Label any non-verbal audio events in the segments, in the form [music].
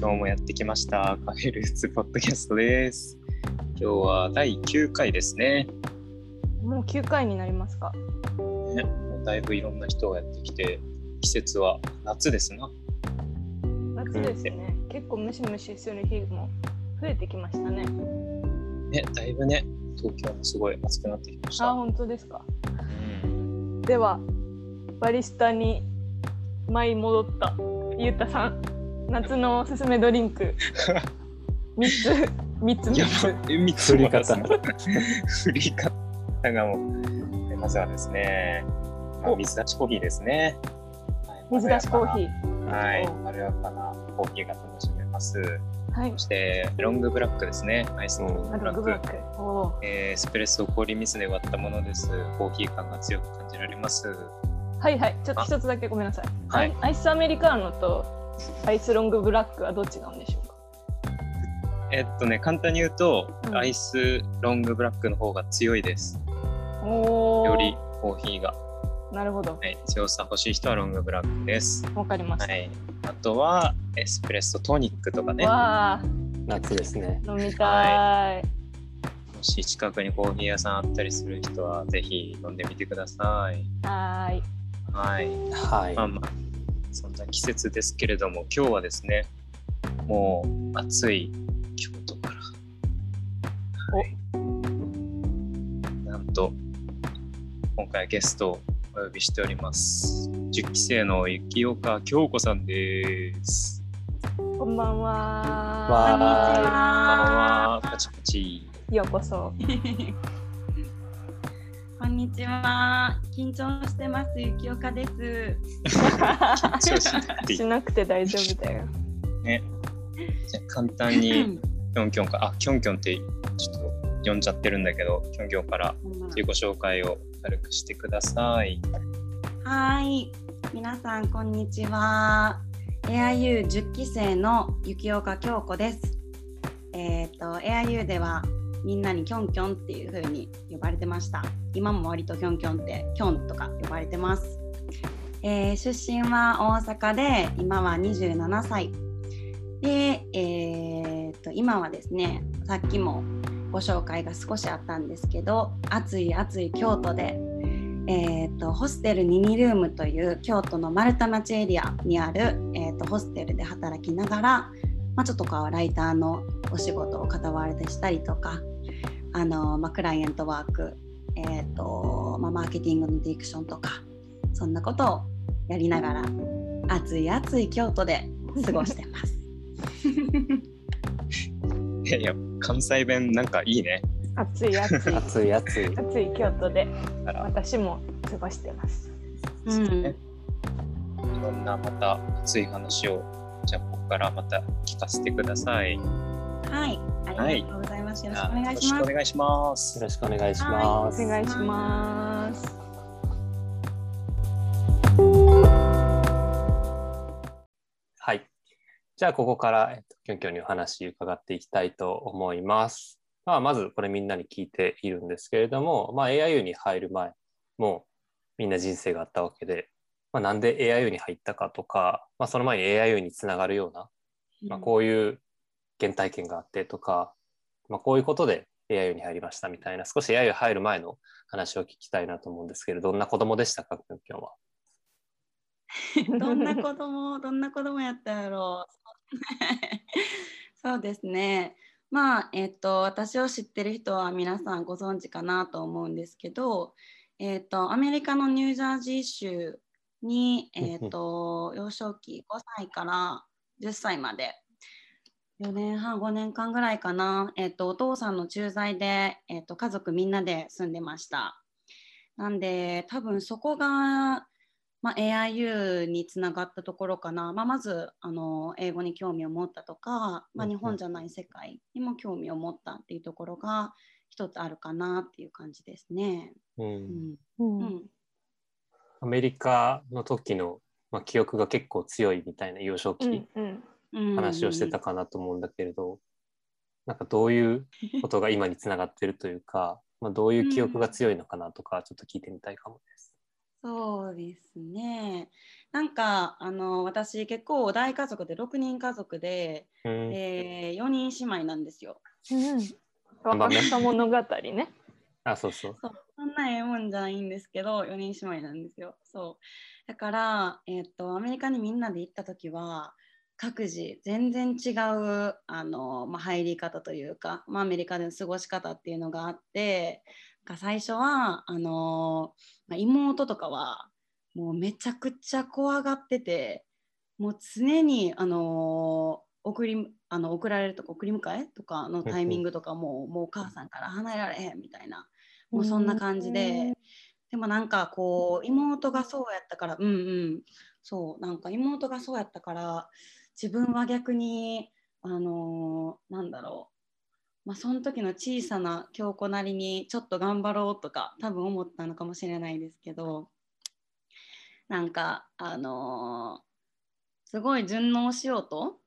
今日もやってきましたカフェルーツポッドキャストです。今日は第9回ですね。もう9回になりますか？ねだいぶいろんな人がやってきて、季節は夏ですな。夏ですね。結構ムシムシする日も増えてきましたね。ね、だいぶね、東京もすごい暑くなってきましあ、た。本当ですか？うん、では、バリスタに舞い戻ったゆうたさん、夏のおすすめドリンク3つ、[laughs] 3つや3ばい、3つ振り方 [laughs] 振り方がもう、まずはですね、まあ、お水出しコーヒーですね。水出しコーヒー。ー。はい、おまろやかなコーヒーが楽しめます。はいそ。して、ロングブラックですね。アイスのロンあグブラック。エスプレッソを氷水で割ったものです。コーヒー感が強く感じられます。はいはい。ちょっと一つだけごめんなさい。はいアイアイスアメリカーノとアイスロングブラックはどっちなんでしょうか？えっとね、簡単に言うと、うんアイスロングブラックの方が強いです。よりコーヒーが。なるほど。はい、強さ欲しい人はロングブラックです。わかりました。はい。あとは、エスプレッソトニックとかね。もわあ、夏ですね。飲みたい。し近くにコーヒー屋さんあったりする人は、ぜひ飲んでみてください。はーい。はい。はいまあ。まあ、そんな季節ですけれども、今日はですね、もう暑い京都から、はいなんと、今回はゲストをお呼びしております。10期生の雪岡京子さんです。こんばんは。こんばんは。パチパチ。ようこそ。[laughs] こんにちは。緊張してます。ゆきおかです。緊張しなくていいしなくて大丈夫だよ。ね。じゃあ簡単に、[laughs] キョンキョンから、あ、キョンキョンってちょっと呼んじゃってるんだけど、キョンキョンから自己紹介を軽くしてください。はい。皆さん、こんにちは。AIU10 期生のゆきおか京子です。えっ、と、AIU ではみんなにキョンキョンっていう風に呼ばれてました。今も割とキョンキョンって、キョンとか呼ばれてます。えー出身は大阪で、今は27歳。で、えー、と今はですねさっきもご紹介が少しあったんですけど暑い暑い京都で、えー、とホステルニニルームという京都の丸太町エリアにある、えー、とホステルで働きながら、まあ、ちょっとこうライターのお仕事を傍らでしたりとかあの、まあ、クライアントワーク、えーとまあ、マーケティングのディクションとかそんなことをやりながら暑い暑い京都で過ごしてます。[laughs] いやいや、関西弁なんかいいね。暑い暑い。暑い暑い。暑い京都で私も過ごしてます。うんねいろんなまた熱い話を、じゃあここからまた聞かせてください。よはい、ありがとうございます。よろしくお願いしますろしくお。願いしますよ。ろしくお願いします。お願いします。はい。じゃあ、ここから、えっと、きょんきょんにお話伺っていきたいと思います。まあ、まず、これみんなに聞いているんですけれども、まあ、AIU に入る前もみんな人生があったわけで、まあ、なんで AIU に入ったかとか、まあ、その前に AIU につながるような、まあ、こういう原体験があってとか、まあ、こういうことで AIU に入りましたみたいな、少し AIU 入る前の話を聞きたいなと思うんですけど、どんな子供でしたか、きょんきょんは。[laughs] どんな子供、[laughs] どんな子供やったやろう？[laughs] そうですね。まあ、えっと、私を知ってる人は皆さんご存知かなと思うんですけど、えっと、アメリカのニュージャージー州に、えっと、幼少期5歳から10歳まで、4年半、5年間ぐらいかな、えっと、お父さんの駐在で、えっと、家族みんなで住んでました。なんで、多分そこが、まあ、AIU につながったところかな、まあ、まずあの英語に興味を持ったとか、まあ、日本じゃない世界にも興味を持ったっていうところが一つあるかなっていう感じですね。うん。うん。うん。うん。アメリカの時の、まあ、記憶が結構強いみたいな幼少期、うんうんうん話をしてたかなと思うんだけれど、なんかどういうことが今につながってるというか、[laughs] まあ、どういう記憶が強いのかなとかちょっと聞いてみたいかもです。そうですね。なんかあの私結構大家族で6人家族で、うんえー、4人姉妹なんですよ。うん。若草物語ね。[laughs] あ、そうそう。そうそんなええもんじゃないんですけど4人姉妹なんですよ。そうだから、えっとアメリカにみんなで行った時は各自全然違うあの、まあ、入り方というか、まあ、アメリカでの過ごし方っていうのがあってが最初はあの、まあ、妹とかはもうめちゃくちゃ怖がっててもう常にあの送りあの送られるとか送り迎えとかのタイミングとかも、もうお母さんから離れられへんみたいなもうそんな感じで、でもなんかこう妹がそうやったからうんうんそうなんか妹がそうやったから自分は逆にあのーなんだろうまあその時の小さな京子なりにちょっと頑張ろうとか多分思ったのかもしれないですけどなんかあのーすごい順応しようと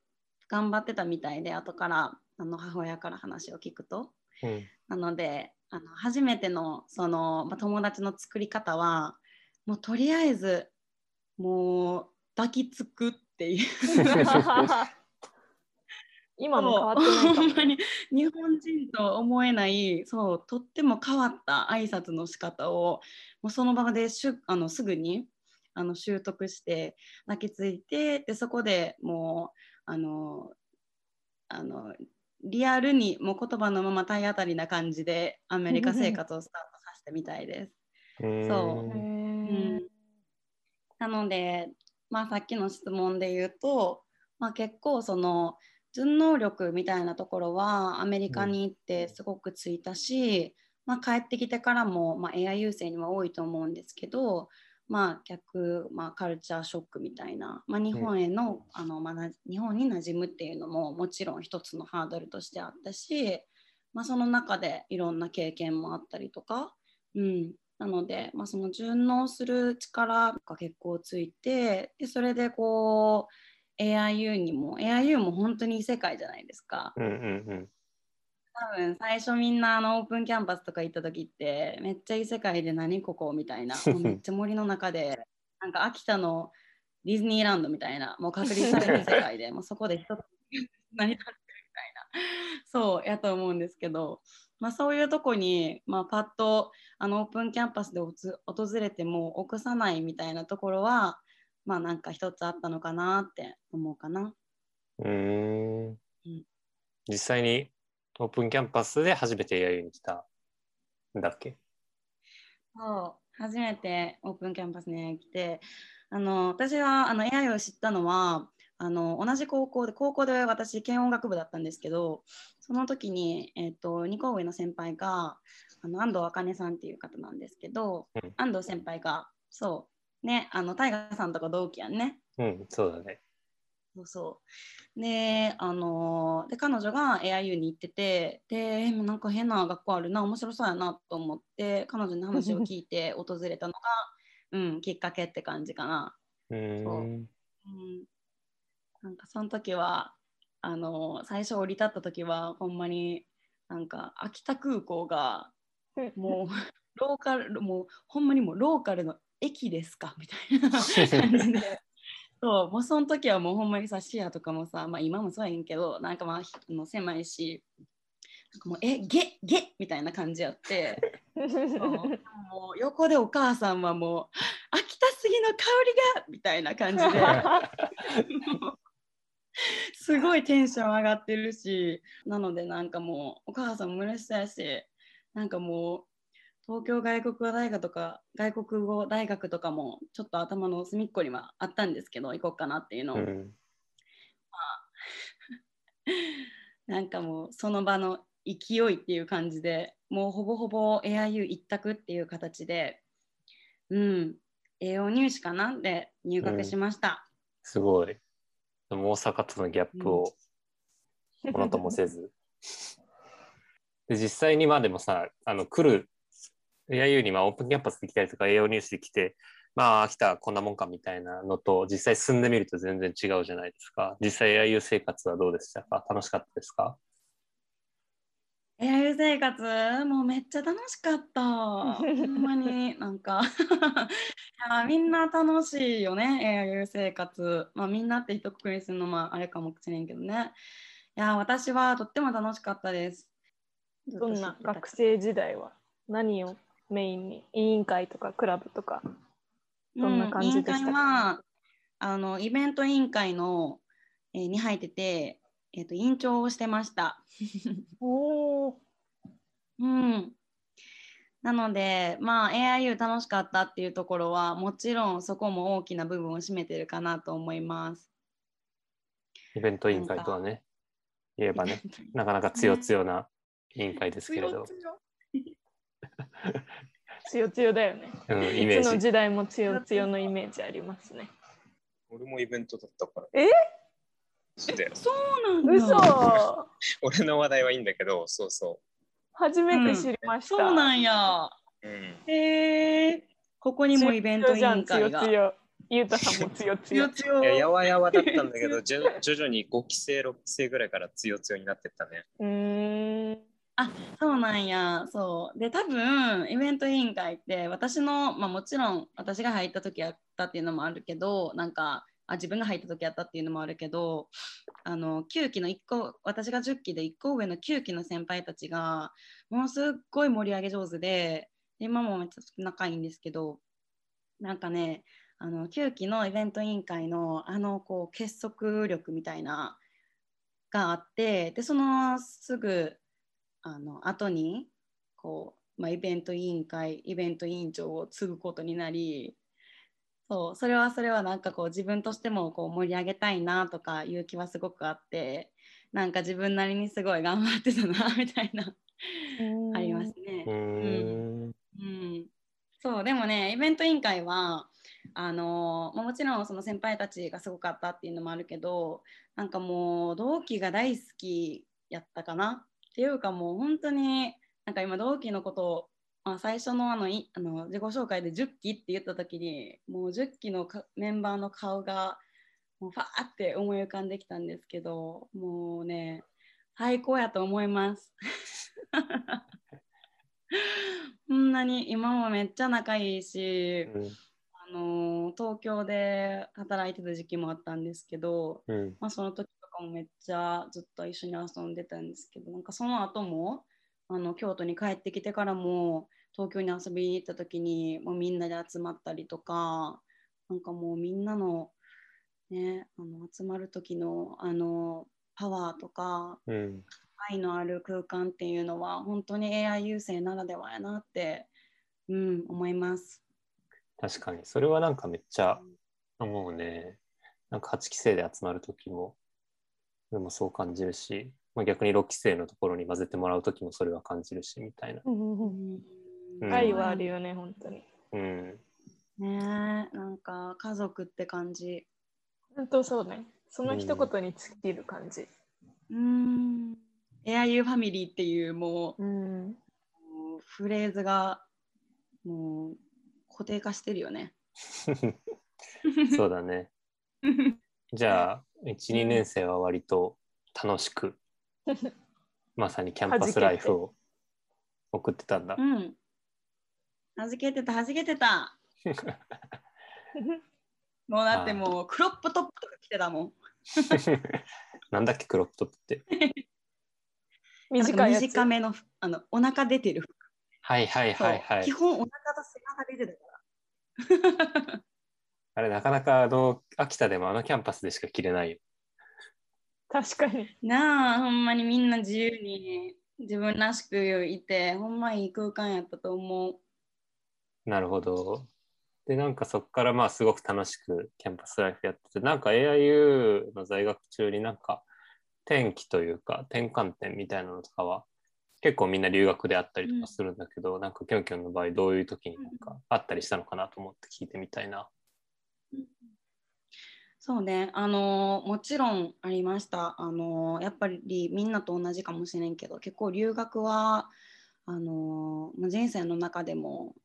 頑張ってたみたいで後からあの母親から話を聞くとうん。なのであの初めてのその、まあ、友達の作り方はもうとりあえずもう抱きつくっていう。今も変わってないかもほんまに日本人と思えないそうとっても変わった挨拶の仕方をもうその場でしゅあのすぐにあの習得して抱きついてでそこでもうあのあのリアルにもう言葉のまま体当たりな感じでアメリカ生活をスタートさせてみたいです。そう。うん。なので、まあ、さっきの質問で言うと、まあ、結構その順応力みたいなところはアメリカに行ってすごくついたし、まあ、帰ってきてからも、まあ、AI 優勢には多いと思うんですけど、まあ、逆、まあ、カルチャーショックみたいな、まあ、日本への,、あのまあ、な日本に馴染むっていうのももちろん一つのハードルとしてあったし、まあ、その中でいろんな経験もあったりとか、うん、なので、まあ、その順応する力が結構ついてでそれでこう AIU にも AIU も本当に異世界じゃないですか。うんうん多分最初みんなあのオープンキャンパスとか行った時ってめっちゃ異世界で何ここみたいな [laughs] もうめっちゃ森の中でなんか秋田のディズニーランドみたいなもう確立された世界で [laughs] もうそこで一つ成り立ってるみたいなそうやと思うんですけど、まあ、そういうとこに、まあ、パッとあのオープンキャンパスでおつ訪れても臆さないみたいなところはまあなんか一つあったのかなって思うかな。うん。うーんうん実際にオープンキャンパスで初めて AIU に来たんだっけ？そう初めてオープンキャンパスに来てあの私はあの AI を知ったのはあの同じ高校で高校で私軽音楽部だったんですけどその時に、えっと2個上の先輩があの安藤茜さんっていう方なんですけど、うん安藤先輩がそうねあの大河さんとか同期やんねうん、そうだね。そうそう。で、あのーで、彼女が AIU に行ってて、で、えなんか変な学校あるな、面白そうやなと思って、彼女の話を聞いて [laughs] 訪れたのが、うん、きっかけって感じかな。うーん。うん。なんかその時は、あのー最初降り立った時は、ほんまになんか秋田空港が、[laughs] もう、ローカル、もう、ほんまにもうローカルの駅ですか？みたいな感じで。[laughs] そう、もうその時はもうほんまにさ、視野とかもさ、まあ今もそうやんけど、なんかまあひあの狭いし、なんかもう、え、ゲゲみたいな感じやって、[laughs] もう横でお母さんはもう、秋田杉の香りが！みたいな感じで、すごいテンション上がってるし、なのでなんかもう、お母さんも嬉しそうやし、なんかもう、東京外国語大学とか外国語大学とかもちょっと頭の隅っこにはあったんですけど行こうかなっていうのを、うん。[laughs] なんかもうその場の勢いっていう感じでもうほぼほぼ AIU 一択っていう形でうん。栄養入試かなで入学しました、すごい。でも大阪とのギャップをものともせず。[laughs] で実際にまあでもさ、あの来る AIU にまあオープンキャンパスで来たりとか栄養入試で来て、まあ来たこんなもんかみたいなのと実際住んでみると全然違うじゃないですか。実際 AIU 生活はどうでしたか？楽しかったですか？AIU 生活？もうめっちゃ楽しかった。ほんまになんか [laughs] いやみんな楽しいよね AIU 生活。まあみんなって一括りするのもあれかもしれんけどね。いや私はとっても楽しかったです。どんな学生時代は何をメインに委員会とかクラブとかどんな感じでしたか？うん委員会はあのイベント委員会の、えーに入ってて、えー、と委員長をしてました。[laughs] おおうん、なので、まあ、AIU 楽しかったっていうところはもちろんそこも大きな部分を占めてるかなと思います。イベント委員会とはね、言えばね、なかなか強強な委員会ですけれど、つよつよだよねうん、イメいつのージ。時代もつよつよのイメージありますね俺もイベントだったから。え？そうなん嘘だ。[laughs] 俺の話題はいいんだけど、そうそ初めて知りました、そうなんや。う。うん。へえ。ここにもイベント委員会がつよつ。よゆうたさんもつよつよ強強いややわやわだったんだけど、[laughs] じゅ徐々に5期生、6期生ぐらいから強強になってったね。うーそうなんや。そう。で、多分イベント委員会って私の、まあもちろん私が入った時やったっていうのもあるけど、なんか、あ自分が入った時やったっていうのもあるけど、あの9期の1個、私が10期で1個上の9期の先輩たちが、ものすっごい盛り上げ上手で、で今もめっちゃ仲いいんですけど、なんかね、あの9期のイベント委員会のあのこう結束力みたいながあってでそのすぐあの後にこう、まあ、イベント委員会イベント委員長を継ぐことになりそうそれはそれはなんかこう自分としてもこう盛り上げたいなとかいう気はすごくあってなんか自分なりにすごい頑張ってたなみたいなありますねう。ーん。うん、そうでもねイベント委員会はあのまあもちろんその先輩たちがすごかったっていうのもあるけどなんかもう同期が大好きやったかなっていうかもう本当になんか今同期のことを、まあ、最初のあのいあの自己紹介で10期って言った時にもう10期のかメンバーの顔がもうファーって思い浮かんできたんですけどもうね最高やと思います。[laughs] こんなに今もめっちゃ仲いいし、うんあのー東京で働いてた時期もあったんですけど、うんまあ、その時もめっちゃずっと一緒に遊んでたんですけどなんかその後もあの京都に帰ってきてからも東京に遊びに行った時にもうみんなで集まったりとかなんかもうみんなの,、ね、あの集まる時のあのパワーとかうん。愛のある空間っていうのは本当に AI 優勢ならではやなって、うん、思います。確かに。それはなんかめっちゃ思うね。なんか8期生で集まるときも、でもそう感じるし、まあ、逆に6期生のところに混ぜてもらうときもそれは感じるし、みたいな。うんうん愛はあるよね本当にうん。ねえなんか家族って感じ。本当そうねその一言に尽きる感じうん AIU ファミリーっていうもうんうもうフレーズがもう固定化してるよね。[laughs] そうだね。じゃあ、1、2年生は割と楽しく、まさにキャンパスライフを送ってたんだう。ん。はじけてたはじけてた。[laughs] もうだってもうクロップトップとか着てたもん。[laughs] なんだっけ、クロップトップって。[laughs] 短いやつ短めのあのお腹出てる服。はいはいはいはい基。本お腹と背中出てるから。あれ、なかなかあの、秋田でもあのキャンパスでしか着れないよ。確かになあほんまにみんな自由に自分らしくいてほんまいい空間やったと思う。なるほど。で、なんかそこからまあすごく楽しくキャンパスライフやってて、なんか AIU の在学中になんか転機というか転換点みたいなのとかは結構みんな留学であったりとかするんだけど、なんかキョンキョンの場合どういう時になんかあったりしたのかなと思って聞いてみたいな。そうね、あのもちろんありました。あのやっぱりみんなと同じかもしれんけど、結構留学はあのまあ人生の中でも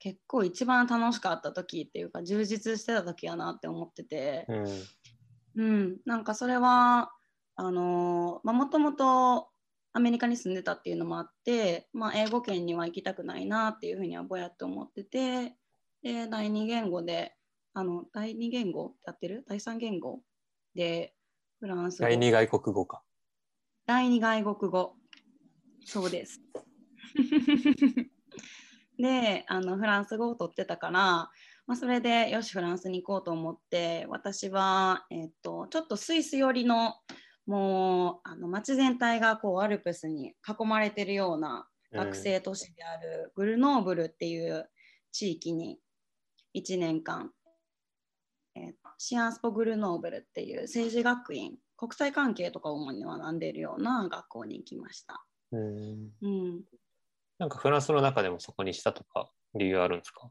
結構一番楽しかった時っていうか充実してた時やなって思ってて、うん。うん、なんかそれはあのまあもともとアメリカに住んでたっていうのもあって、まあ、英語圏には行きたくないなっていうふうにはぼやっと思っててで第二言語であの第二言語やってる？第三言語でフランス語。第二外国語か。第二外国語。そうです。[laughs] であのフランス語を取ってたから、まあ、それでよしフランスに行こうと思って私は、えっとちょっとスイス寄りのもうあの街全体がこうアルプスに囲まれてるような学生都市であるグルノーブルっていう地域に1年間、えーシアンスポグルノーブルっていう政治学院国際関係とかを主に学んでいるような学校に行きました。うんうん、なんかフランスの中でもそこにしたとか理由あるんですか？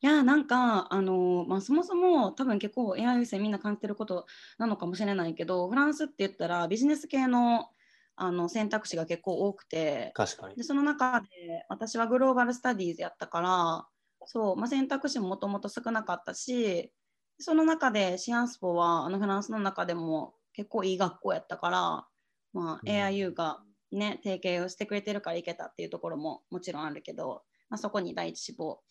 いやなんかあの、まあ、そもそも多分結構 AI 優先みんな感じてることなのかもしれないけどフランスって言ったらビジネス系のあの選択肢が結構多くて確かにで。その中で私はグローバルスタディーズやったからそう、まあ、選択肢ももともと少なかったしその中でシアンスポはあのフランスの中でも結構いい学校やったから、まあ、うん。AIU がね提携をしてくれてるから行けたっていうところももちろんあるけど、まあ、そこに第一志望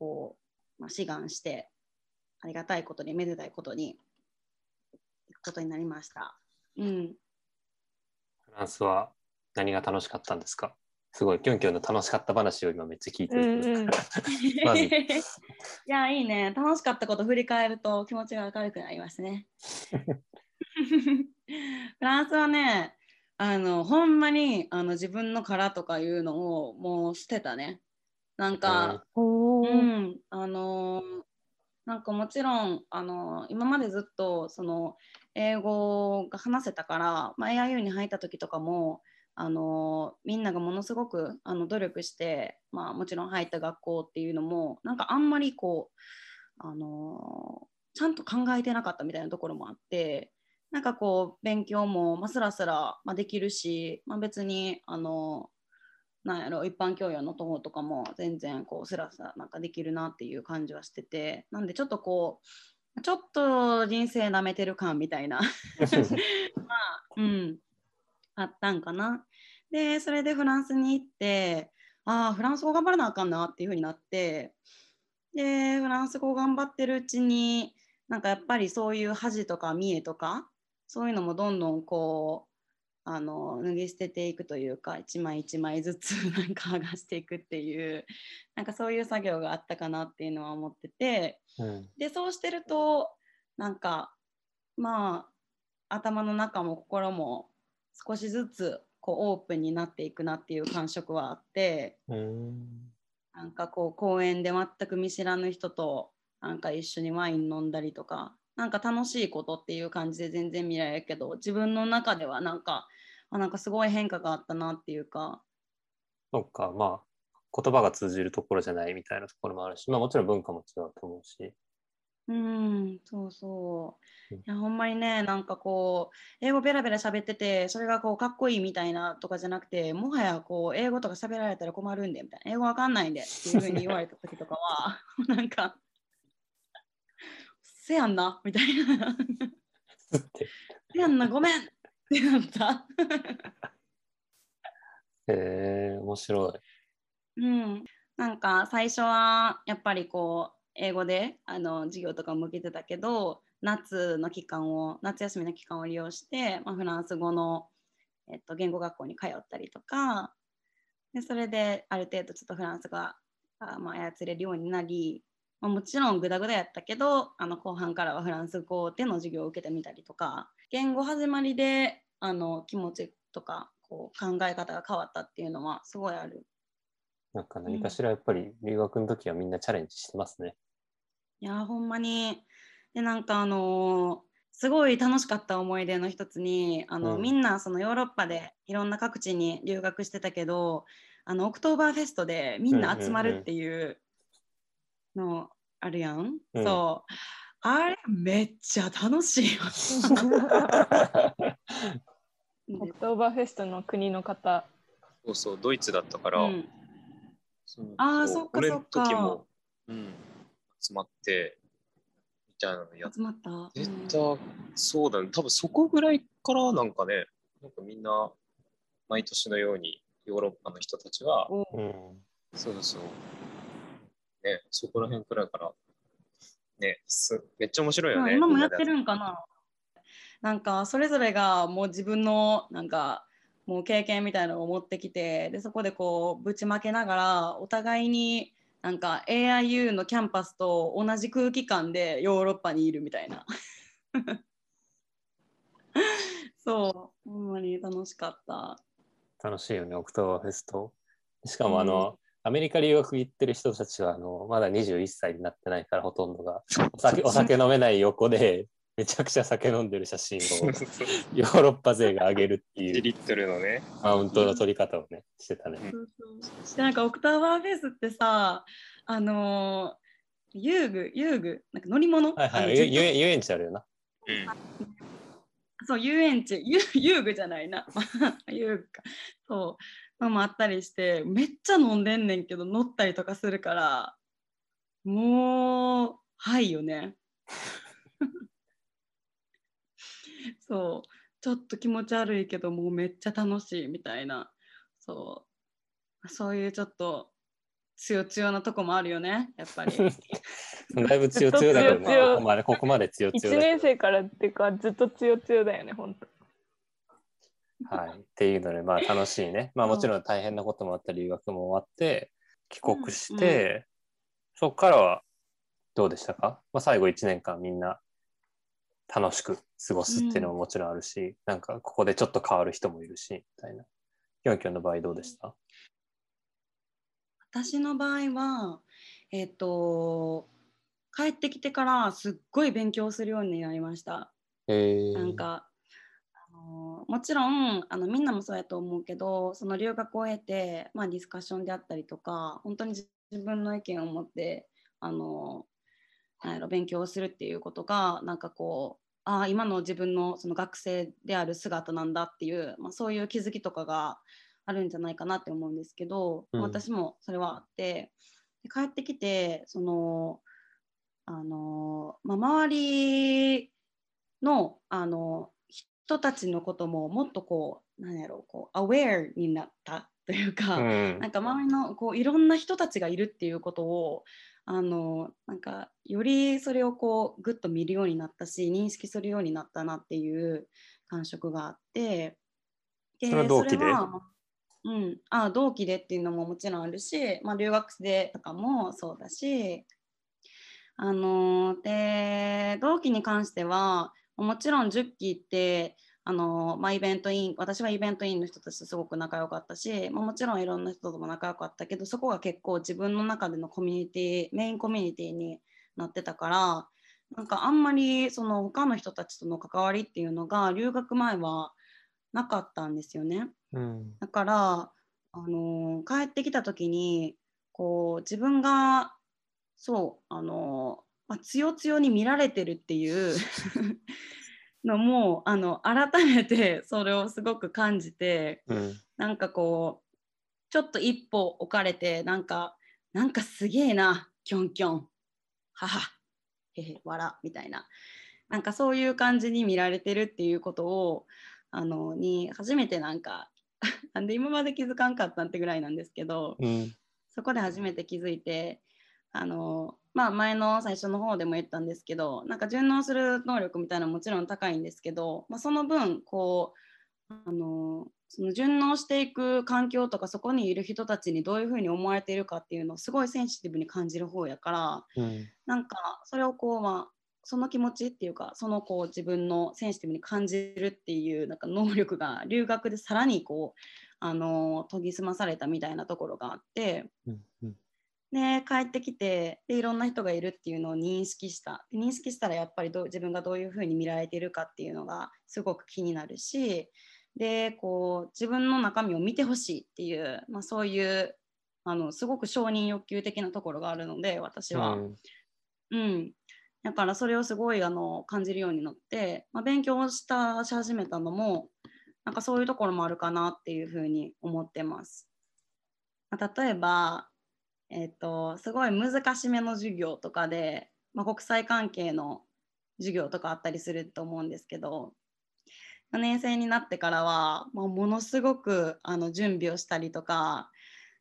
を、まあ、志願してありがたいことにめでたいことに行くことになりました。うん。フランスは何が楽しかったんですか？すごい、キョンキョンの楽しかった話を今めっちゃ聞いてるんですから。[laughs] まず [laughs] いや、いいね。楽しかったこと振り返ると気持ちが明るくなりますね。[laughs] フランスはね、あの、ほんまにあの自分の殻とかいうのをもう捨てたね。なんか、うん、あのーなんかもちろん、あのー今までずっとその英語が話せたから、まあ、AIU に入った時とかも、あのーみんながものすごくあの努力して、まあ、もちろん入った学校っていうのもなんかあんまりこう、あのーちゃんと考えてなかったみたいなところもあってなんかこう勉強も、まあ、スラスラ、まあ、できるし、まあ、別にあのなんやろ一般教養の方とかも全然こうスラスラなんかできるなっていう感じはしててなんでちょっとこうちょっと人生なめてる感みたいな。[laughs] まあうんあったんかな。でそれでフランスに行ってああフランス語頑張らなあかんなっていう風になってでフランス語頑張ってるうちになんかやっぱりそういう恥とか見栄とかそういうのもどんどんこうあの脱ぎ捨てていくというか一枚一枚ずつ [laughs] なんか剥がしていくっていうなんかそういう作業があったかなっていうのは思っててうん。でそうしてるとなんかまあ頭の中も心も少しずつこうオープンになっていくなっていう感触はあってうんなんかこう公園で全く見知らぬ人となんか一緒にワイン飲んだりとかなんか楽しいことっていう感じで全然見られるけど自分の中ではなんかあなんかすごい変化があったなっていうかそっか、まあ、言葉が通じるところじゃないみたいなところもあるし、まあもちろん文化も違うと思うし。うんそうそううんいやほんまにねなんかこう英語ベラベラ喋っててそれがこうかっこいいみたいなとかじゃなくてもはやこう英語とか喋られたら困るんでみたいな英語わかんないんでっていうふうに言われた時とかは [laughs] なんかせやんなみたいな。せやんなごめんってなった。[laughs] へえ面白い。うん、なんか最初はやっぱりこう英語であの授業とかも受けてたけど夏の期間を夏休みの期間を利用して、まあ、フランス語の、えっと、言語学校に通ったりとかでそれである程度ちょっとフランス語があまあ操れるようになり、まあ、もちろんグダグダやったけどあの後半からはフランス語での授業を受けてみたりとか言語始まりであの気持ちとかこう考え方が変わったっていうのはすごいある。なんか何かしらやっぱり留学の時はみんなチャレンジしてますね。いやーほんまに。でなんかあのーすごい楽しかった思い出の一つにあの、うん。みんなそのヨーロッパでいろんな各地に留学してたけどあのオクトーバーフェストでみんな集まるっていうのあるやん、うん。そう。あれめっちゃ楽しいよ [laughs] オクトーバーフェストの国の方。そうそう、ドイツだったから、うん。あーそっかそっか。時も、うん、集まって、みたいなのやっ集まった、うんそうだね、多分そこぐらいからなんかね、なんかみんな毎年のようにヨーロッパの人たちは、おうん。そうそう。ね、そこら辺くらいから、ね、すめっちゃ面白いよまあね。今もやってるんかななんかそれぞれがもう自分のなんかもう経験みたいなのを持ってきてでそこでこうぶちまけながらお互いになんか AIU のキャンパスと同じ空気感でヨーロッパにいるみたいな。[laughs] そうほんまに楽しかった。楽しいよね、オクトーバーフェスト。しかも、あの、アメリカ留学行ってる人たちは、あの、まだ21歳になってないから、ほとんどが、お酒お酒飲めない横で、めちゃくちゃ酒飲んでる写真を [laughs] ヨーロッパ勢が上げるって1いう。リットルのね。マウントの取り方をね、してたね。そうそうでなん。かオクターバーフェスってさあのー遊具遊具なん。か乗り物、はいはい、あのゆゆ遊園地あるよな。うん。そう遊園地遊遊具じゃないな遊具かそうのもあったりしてめっちゃ飲ん。でん。ねん。けど乗ったりとかするからもうはいよね [laughs] そう。ちょっと気持ち悪いけどもうめっちゃ楽しいみたいな。そう。そういうちょっと強強なとこもあるよねやっぱり。[laughs] だいぶ強強だけどね、ここまでここまで強強1だけ年生からっていうかずっと強強だよね本当。ど。はい。っていうので、まあ楽しいね。まあもちろん大変なこともあったり、留学も終わって、帰国して、そこからはどうでしたか、まあ、最後1年間みんな楽しく過ごすっていうのももちろんあるし、なんかここでちょっと変わる人もいるし、みたいな。キョンキョンの場合どうでした？私の場合はえっ、と帰ってきてからすっごい勉強するようになりました。えなんかあのもちろんあのみんなもそうやと思うけどその留学を経て、まあ、ディスカッションであったりとか本当に自自分の意見を持ってあのなんやろ勉強をするっていうことがなんかこうああ今の自分のその学生である姿なんだっていう、まあ、そういう気づきとかがあるんじゃないかなって思うんですけど、うん。私もそれはあってで帰ってきてそのあの、まあ、周りのあの人たちのことももっとこう何やろうこうアウェアになったというか、うん。なんか周りのこういろんな人たちがいるっていうことをあのなんかよりそれをこうぐっと見るようになったし認識するようになったなっていう感触があってでそれは同期で？うん、あ同期でっていうのももちろんあるし、まあ、留学生とかもそうだしあので同期に関してはもちろん10期ってあのまあ、イベントイン私はイベントインの人たちとすごく仲良かったし、まあ、もちろんいろんな人とも仲良かったけどそこが結構自分の中でのコミュニティメインコミュニティになってたからなんかあんまりその他の人たちとの関わりっていうのが留学前はなかったんですよね。うんだから、あのー帰ってきた時にこう自分がそう、あのーまあ、強強に見られてるっていうのもあの改めてそれをすごく感じてうん。なんかこうちょっと一歩置かれてなんかなんかすげえなキョンキョン。はは。へへ笑みたいな。なんかそういう感じに見られてるっていうことをあのに初めてなんか [laughs] なんで今まで気づかんかったんってぐらいなんですけどうん。そこで初めて気づいてあのまあ前の最初の方でも言ったんですけどなんか順応する能力みたいなのももちろん高いんですけど、まあ、その分こうあのその順応していく環境とかそこにいる人たちにどういうふうに思われているかっていうのをすごいセンシティブに感じる方やからうん。なんかそれをこうまあその気持ちっていうかそのこう自分のセンシティブに感じるっていうなんか能力が留学でさらにこうあの研ぎ澄まされたみたいなところがあってうんうんで帰ってきてでいろんな人がいるっていうのを認識したで認識したらやっぱりどう自分がどういうふうに見られているかっていうのがすごく気になるしでこう自分の中身を見てほしいっていう、まあ、そういうあのすごく承認欲求的なところがあるので私は。うんうん、だからそれをすごいあの感じるようになって、まあ、勉強したし始めたのもなんかそういうところもあるかなっていうふうに思ってます。まあ、例えば、えっとすごい難しめの授業とかで、まあ、国際関係の授業とかあったりすると思うんですけど4年生になってからは、まあ、ものすごくあの準備をしたりとか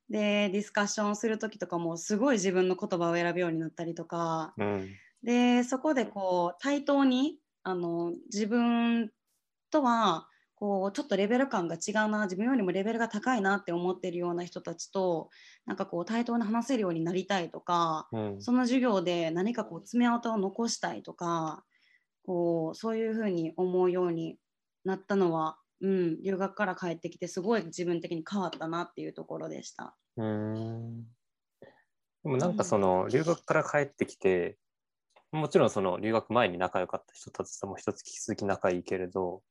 でディスカッションする時とかもすごい自分の言葉を選ぶようになったりとか、うん、でそこでこう対等にあの自分とはこうちょっとレベル感が違うな自分よりもレベルが高いなって思ってるような人たちとなんかこう対等に話せるようになりたいとか、うん、その授業で何かこう爪痕を残したいとかこうそういうふうに思うようになったのは、うん、留学から帰ってきてすごい自分的に変わったなっていうところでした。うん。でもなんかその留学から帰ってきて、もちろんその留学前に仲良かった人たちとも一つ引き続き仲いいけれど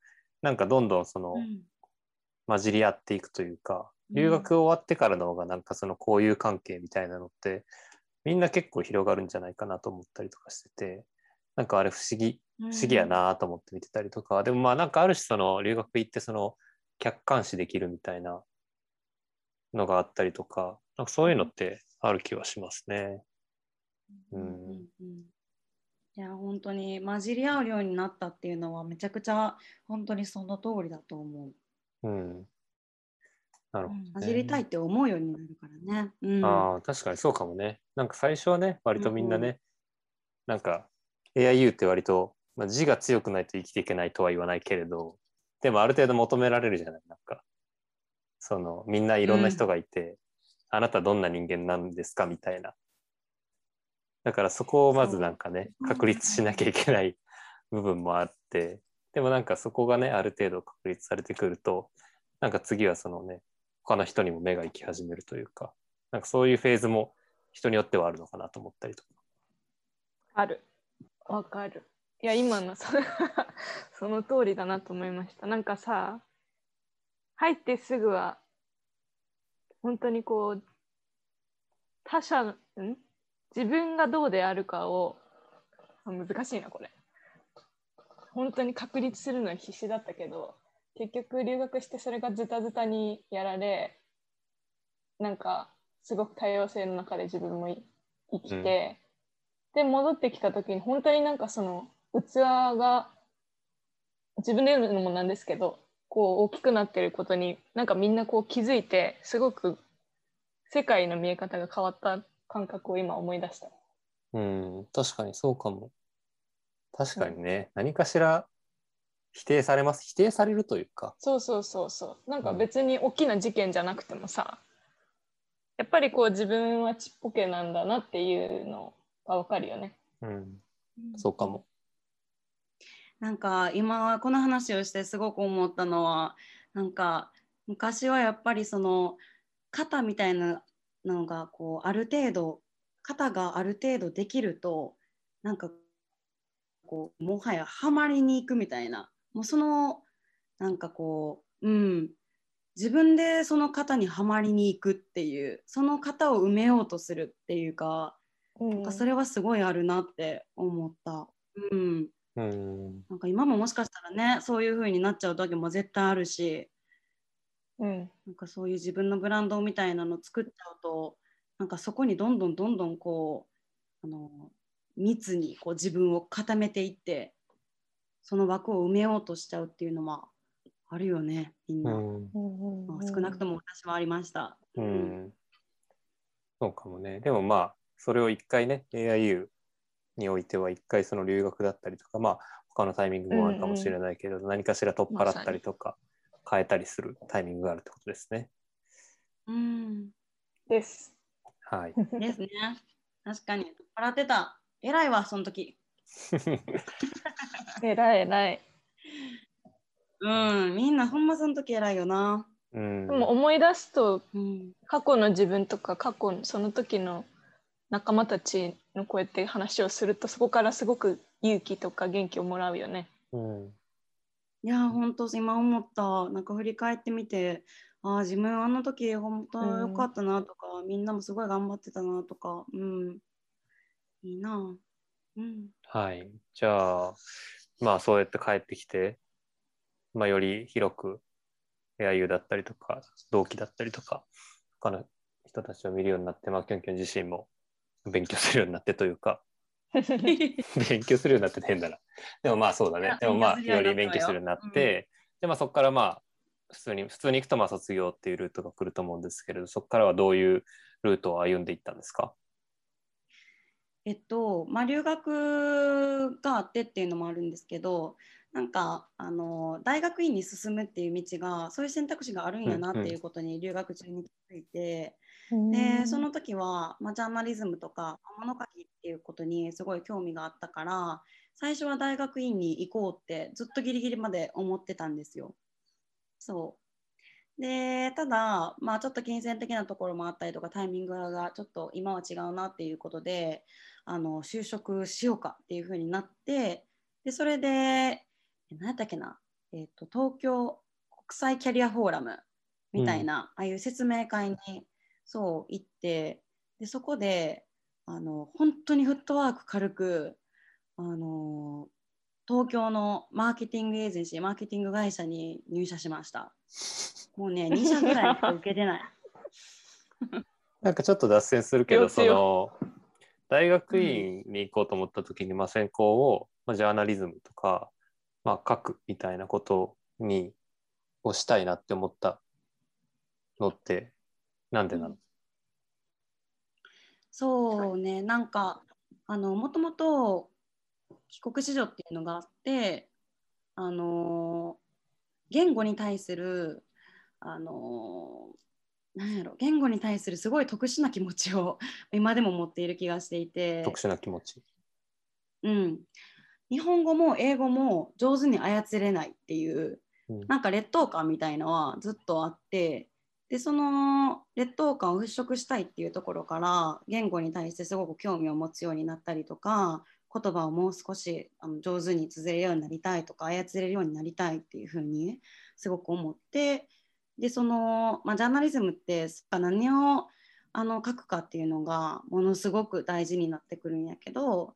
なんかどんどんその、混じり合っていくというか留学終わってからの方がなんかその交友関係みたいなのってみんな結構広がるんじゃないかなと思ったりとかしててなんかあれ不思議不思議やなと思って見てたりとか、でもまあなんかある種その留学行ってその客観視できるみたいなのがあったりとかなんかそういうのってある気はしますね。うん、うんいや本当に混じり合うようになったっていうのはめちゃくちゃ本当にその通りだと思う。うん。なるほど、ね、混じりたいって思うようになるからね。うん、ああ確かにそうかもね。なんか最初はね割とみんなね、うん、なんか AIU って割と、まあ、字が強くないと生きていけないとは言わないけれどでもある程度求められるじゃないなんかそのみんないろんな人がいて、うん、あなたどんな人間なんですかみたいなだからそこをまずなんかね確立しなきゃいけない部分もあってでもなんかそこがねある程度確立されてくるとなんか次はそのね他の人にも目が行き始めるというかなんかそういうフェーズも人によってはあるのかなと思ったりとか。あるわかる。いや今のそその通りだなと思いました。なんかさ入ってすぐは本当にこう他者ん？自分がどうであるかを難しいなこれ。本当に確立するのに必死だったけど結局留学してそれがズタズタにやられなんかすごく多様性の中で自分も生きて、うん、で戻ってきた時に本当になんかその器が自分で言うのもなんですけどこう大きくなってることになんかみんなこう気づいてすごく世界の見え方が変わった感覚を今思い出した。うん、確かにそうかも。確かにね、うん、何かしら否定されます。否定されるというか。そうそうそうそう。なんか別に大きな事件じゃなくてもさ、やっぱりこう自分はちっぽけなんだなっていうのがわかるよね。うん、そうかも。なんか今この話をしてすごく思ったのはなんか昔はやっぱりその肩みたいなのがこうある程度肩がある程度できるとなんかこうもはやハマりに行くみたいな。もうそのなんかこううん。自分でその肩にはまりに行くっていうその肩を埋めようとするっていうか,、なんかそれはすごいあるなって思った。うん、うん、なんか今ももしかしたらねそういう風になっちゃう時も絶対あるしうん、なんかそういう自分のブランドみたいなの作っちゃうとなんかそこにどんどんどんどんこうあの密にこう自分を固めていってその枠を埋めようとしちゃうっていうのはあるよねみんな、うんまあ、少なくとも私はありました、うん、そうかもね。でもまあそれを一回ね AIU においては一回その留学だったりとかまあ他のタイミングもあるかもしれないけど、うんうん、何かしら取っ払ったりとか、変えたりするタイミングがあるってことですね。うん。です。はい。ですね。確かに。笑ってた。偉いわ、その時。[laughs] 偉い偉い。うん、みんなほんまその時偉いよな。うん、でも思い出すと、うん、過去の自分とか過去その時の仲間たちのこうやって話をするとそこからすごく勇気とか元気をもらうよね。うん、いや本当今思った。なんか振り返ってみてああ自分あの時本当よかったなとか、うん、みんなもすごい頑張ってたなとかうん。いいなうん。はい。じゃあまあそうやって帰ってきてまあより広くエアユーだったりとか同期だったりとか他の人たちを見るようになってまあキョンキョン自身も勉強するようになってというか勉強するようになって変だな。でもまあそうだね。でもまあより勉強するようになって、でまあそこからまあ普通に普通に行くとまあ卒業っていうルートが来ると思うんですけれどそこからはどういうルートを歩んでいったんですか？えっとまあ、留学があってっていうのもあるんですけどなんかあの大学院に進むっていう道がそういう選択肢があるんやなっていうことに留学中に気づいて、でその時は、まあ、ジャーナリズムとか物書きっていうことにすごい興味があったから最初は大学院に行こうってずっとギリギリまで思ってたんですよ。そう。でただ、まあ、ちょっと金銭的なところもあったりとかタイミングがちょっと今は違うなっていうことであの就職しようかっていうふうになってでそれで何やったっけな、えーと、東京国際キャリアフォーラムみたいな、うん、ああいう説明会にそう行ってでそこであの本当にフットワーク軽くあの東京のマーケティングエージェンシーマーケティング会社に入社しました。[laughs] もうね2社ぐらいしか受けてない。なんかちょっと脱線するけどその大学院に行こうと思った時に、まあ、専攻を、まあ、ジャーナリズムとか、まあ、書くみたいなことにをしたいなって思ったのってなんでなの、そうねなんかあのもともと帰国子女っていうのがあってあの言語に対するあのなんやろ言語に対するすごい特殊な気持ちを [laughs] 今でも持っている気がしていて。特殊な気持ち？うん。日本語も英語も上手に操れないっていう、うん、なんか劣等感みたいのはずっとあってでその劣等感を払拭したいっていうところから言語に対してすごく興味を持つようになったりとか言葉をもう少しあの上手に綴れるようになりたいとか操れるようになりたいっていうふうにすごく思ってでその、まあ、ジャーナリズムって何をあの書くかっていうのがものすごく大事になってくるんやけど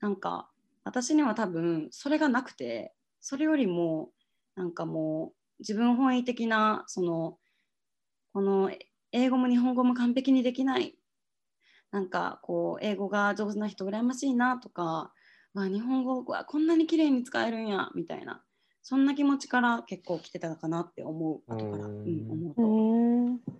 なんか私には多分それがなくてそれよりもなんかもう自分本位的なそのこの英語も日本語も完璧にできない。なんかこう英語が上手な人羨ましいなとか、まあ、日本語はこんなに綺麗に使えるんやみたいな。そんな気持ちから結構来てたかなって思う。後から、うん、思うと。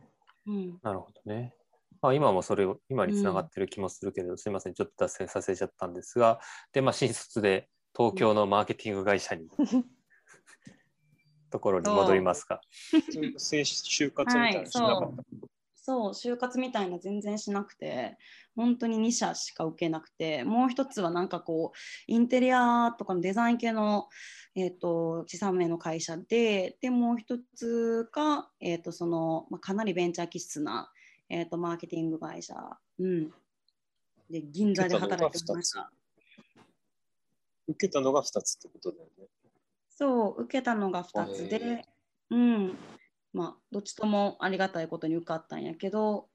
うん、なるほどね。まあ、今もそれを今につながってる気もするけど、うん、すみません。ちょっと脱線させちゃったんですが。で、まあ、新卒で東京のマーケティング会社に、[laughs] ところに戻りますか？就活みたいなしなかった、はいそう就活みたいな全然しなくて。本当に2社しか受けなくて。もう一つはなんかこうインテリアとかのデザイン系の、えーと、資産名の会社ででもう一つが、えーとそのまあ、かなりベンチャー気質な、えーと、マーケティング会社、うん、で銀座で働いてました。受けたのが2つってことだよね。そう受けたのが2つで、うん、まあ、どっちともありがたいことに受かったんやけど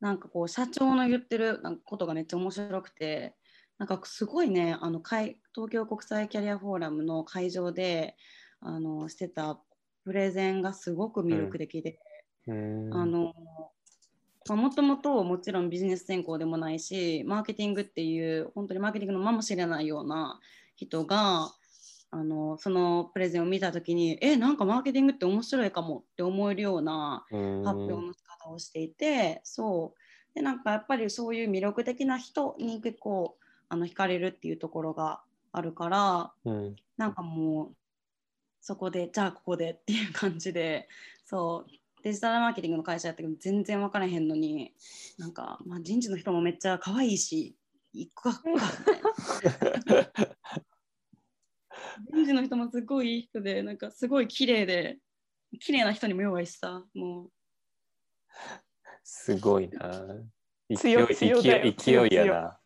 なんかこう社長の言ってるなんかことがめっちゃ面白くてなんかすごいねあの東京国際キャリアフォーラムの会場であのしてたプレゼンがすごく魅力的で、うん、あのもともともちろんビジネス専攻でもないしマーケティングっていう本当にマーケティングのまもしれないような人があのそのプレゼンを見た時にえなんかマーケティングって面白いかもって思えるような発表の仕方をしていてそう。でなんかやっぱりそういう魅力的な人に結構あの惹かれるっていうところがあるから、うん、なんかもうそこでじゃあここでっていう感じでそう。デジタルマーケティングの会社やったけど全然分からへんのになんか、まあ、人事の人もめっちゃ可愛いし行くかみたいな [laughs] 人事の人もすごいいい人で、なんかすごい綺麗で、綺麗な人にも弱いしさ、もう。すごいな。勢い勢い勢いやな。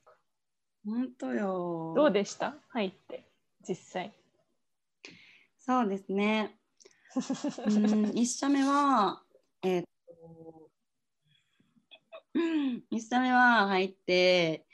本当よ。どうでした？入って、実際。そうですね。[laughs] うん、1社目は、えー、っと、1社目は入って、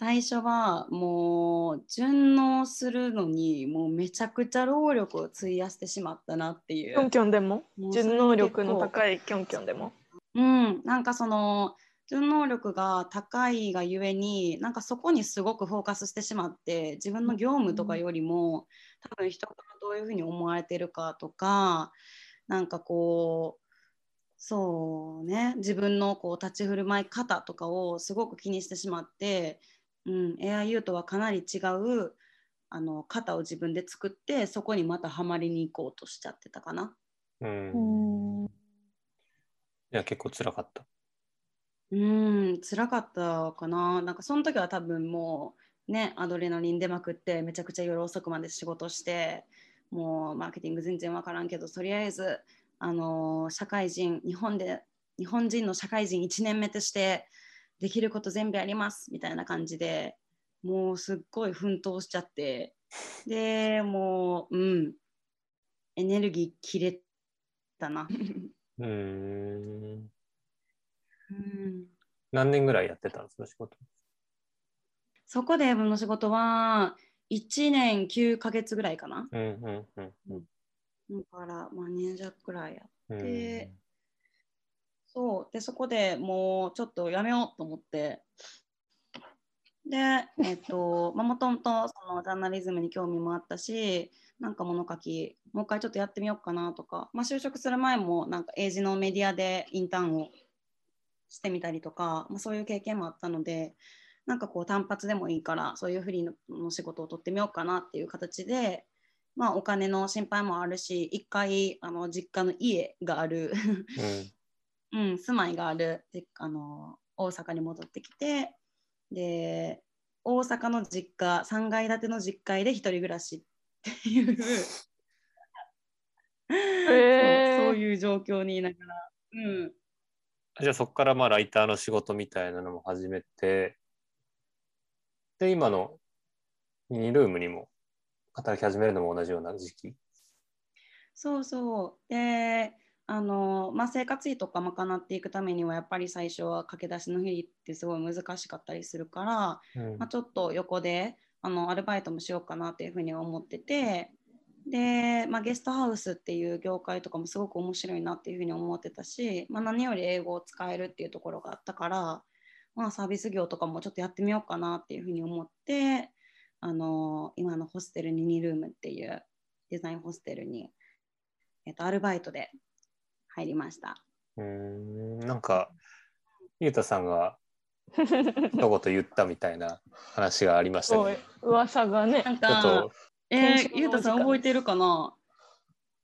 最初はもう順応するのにもうめちゃくちゃ労力を費やしてしまったなっていう。キョンキョンでも？順応力の高いキョンキョンでも？うん、なんかその自分能力が高いがゆえになんかそこにすごくフォーカスしてしまって自分の業務とかよりも多分人からどういうふうに思われてるかとかなんかこうそうね自分のこう立ち振る舞い方とかをすごく気にしてしまって、うん、AIU とはかなり違うあの型を自分で作ってそこにまたはまりに行こうとしちゃってたかな。うん。いや、結構辛かった。うん辛かったかな。なんかその時は多分もうねアドレナリン出まくってめちゃくちゃ夜遅くまで仕事してもうマーケティング全然わからんけどとりあえずあの社会人日本で日本人の社会人1年目としてできること全部やります。みたいな感じでもうすっごい奮闘しちゃって。でもううん。エネルギー切れたな、うー。ん。うん、何年ぐらいやってたんですか、仕事？そこでの仕事は1年9ヶ月ぐらいかな。うんうんうんうん。だからまあ2年弱くらいやうん。でそう。でそこでもうちょっとやめようと思って。でえっと [laughs] もともとそのジャーナリズムに興味もあったしなんか物書きもう一回ちょっとやってみようかなとか、まあ、就職する前もなんか英字のメディアでインターンをしてみたりとか、まあ、そういう経験もあったのでなんかこう単発でもいいからそういうフリーの仕事を取ってみようかなっていう形で、まあ、お金の心配もあるし一回あの実家の家があるうん、住まいがあるであの大阪に戻ってきてで大阪の実家3階建ての実家で一人暮らしっていう、ー。そうそういう状況にいながら、うん、じゃあそこからまあライターの仕事みたいなのも始めて、で、今のミニルームにも働き始めるのも同じような時期？そうそう。であの、まあ、生活費とか賄っていくためにはやっぱり最初は駆け出しの日ってすごい難しかったりするから、うん。まあ、ちょっと横であのアルバイトもしようかなっていうふうには思っててで、まあ、ゲストハウスっていう業界とかもすごく面白いなっていうふうに思ってたし、まあ、何より英語を使えるっていうところがあったから、まあ、サービス業とかもちょっとやってみようかなっていうふうに思ってあの今のホステルニニルームっていうデザインホステルに、えっと、アルバイトで入りました。うーんなんか、ゆうたさんが [laughs] 一言言ったみたいな話がありましたね。噂がね。なんちょっかと、えー、ゆうたさん覚えてるかな？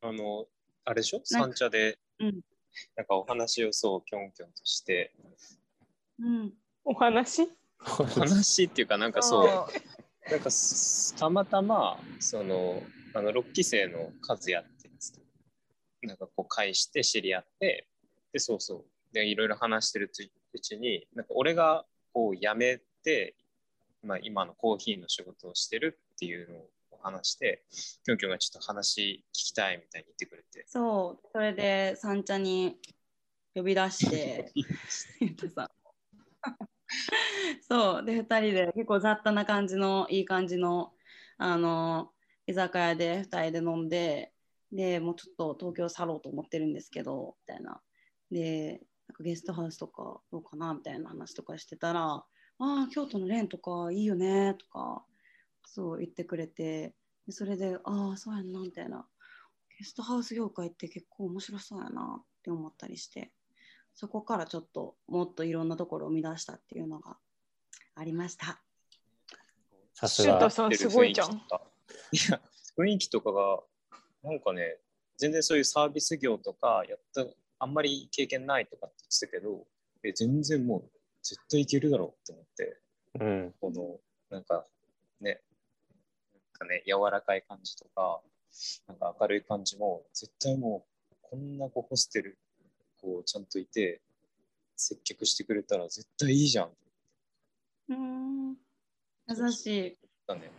あの、あれでしょ？三茶で、うん。なんかお話をそう、きょんきょんとして、うん。お話？お話っていうか、なんかそう、なんかすたまたま、その、あの、6期生の和也ってやつと、なんかこう、返して知り合って、で、そうそう。で、いろいろ話してるうちに、なんか俺がこう、辞めて、まあ、今のコーヒーの仕事をしてるっていうのを話して、きょんきょんがちょっと話聞きたいみたいに言ってくれて、そう、それで三茶に呼び出して。[laughs] [laughs] そう、で、2人で結構雑多な感じの、いい感じの、あの、居酒屋で2人で飲んで、でもうちょっと東京去ろうと思ってるんですけど、みたいな。で、なんかゲストハウスとかどうかなみたいな話とかしてたら、ああ、京都のレンとかいいよねとか、そう言ってくれて、でそれで、ああ、そうやんな、みたいな。ゲストハウス業界って結構面白そうやなって思ったりして、そこからちょっともっといろんなところを生み出したっていうのがありました。さすがシュート。さんすごいじゃん。雰囲気とかが、なんかね、全然そういうサービス業とかやった、あんまり経験ないとかって言ってたけど、え全然もう絶対いけるだろうって思って、うん。この、なんかね、なんかね、柔らかい感じとか、なんか明るい感じも、絶対もう、こんなこうホステル、こうちゃんといて、接客してくれたら絶対いいじゃん。うん優しい。だね。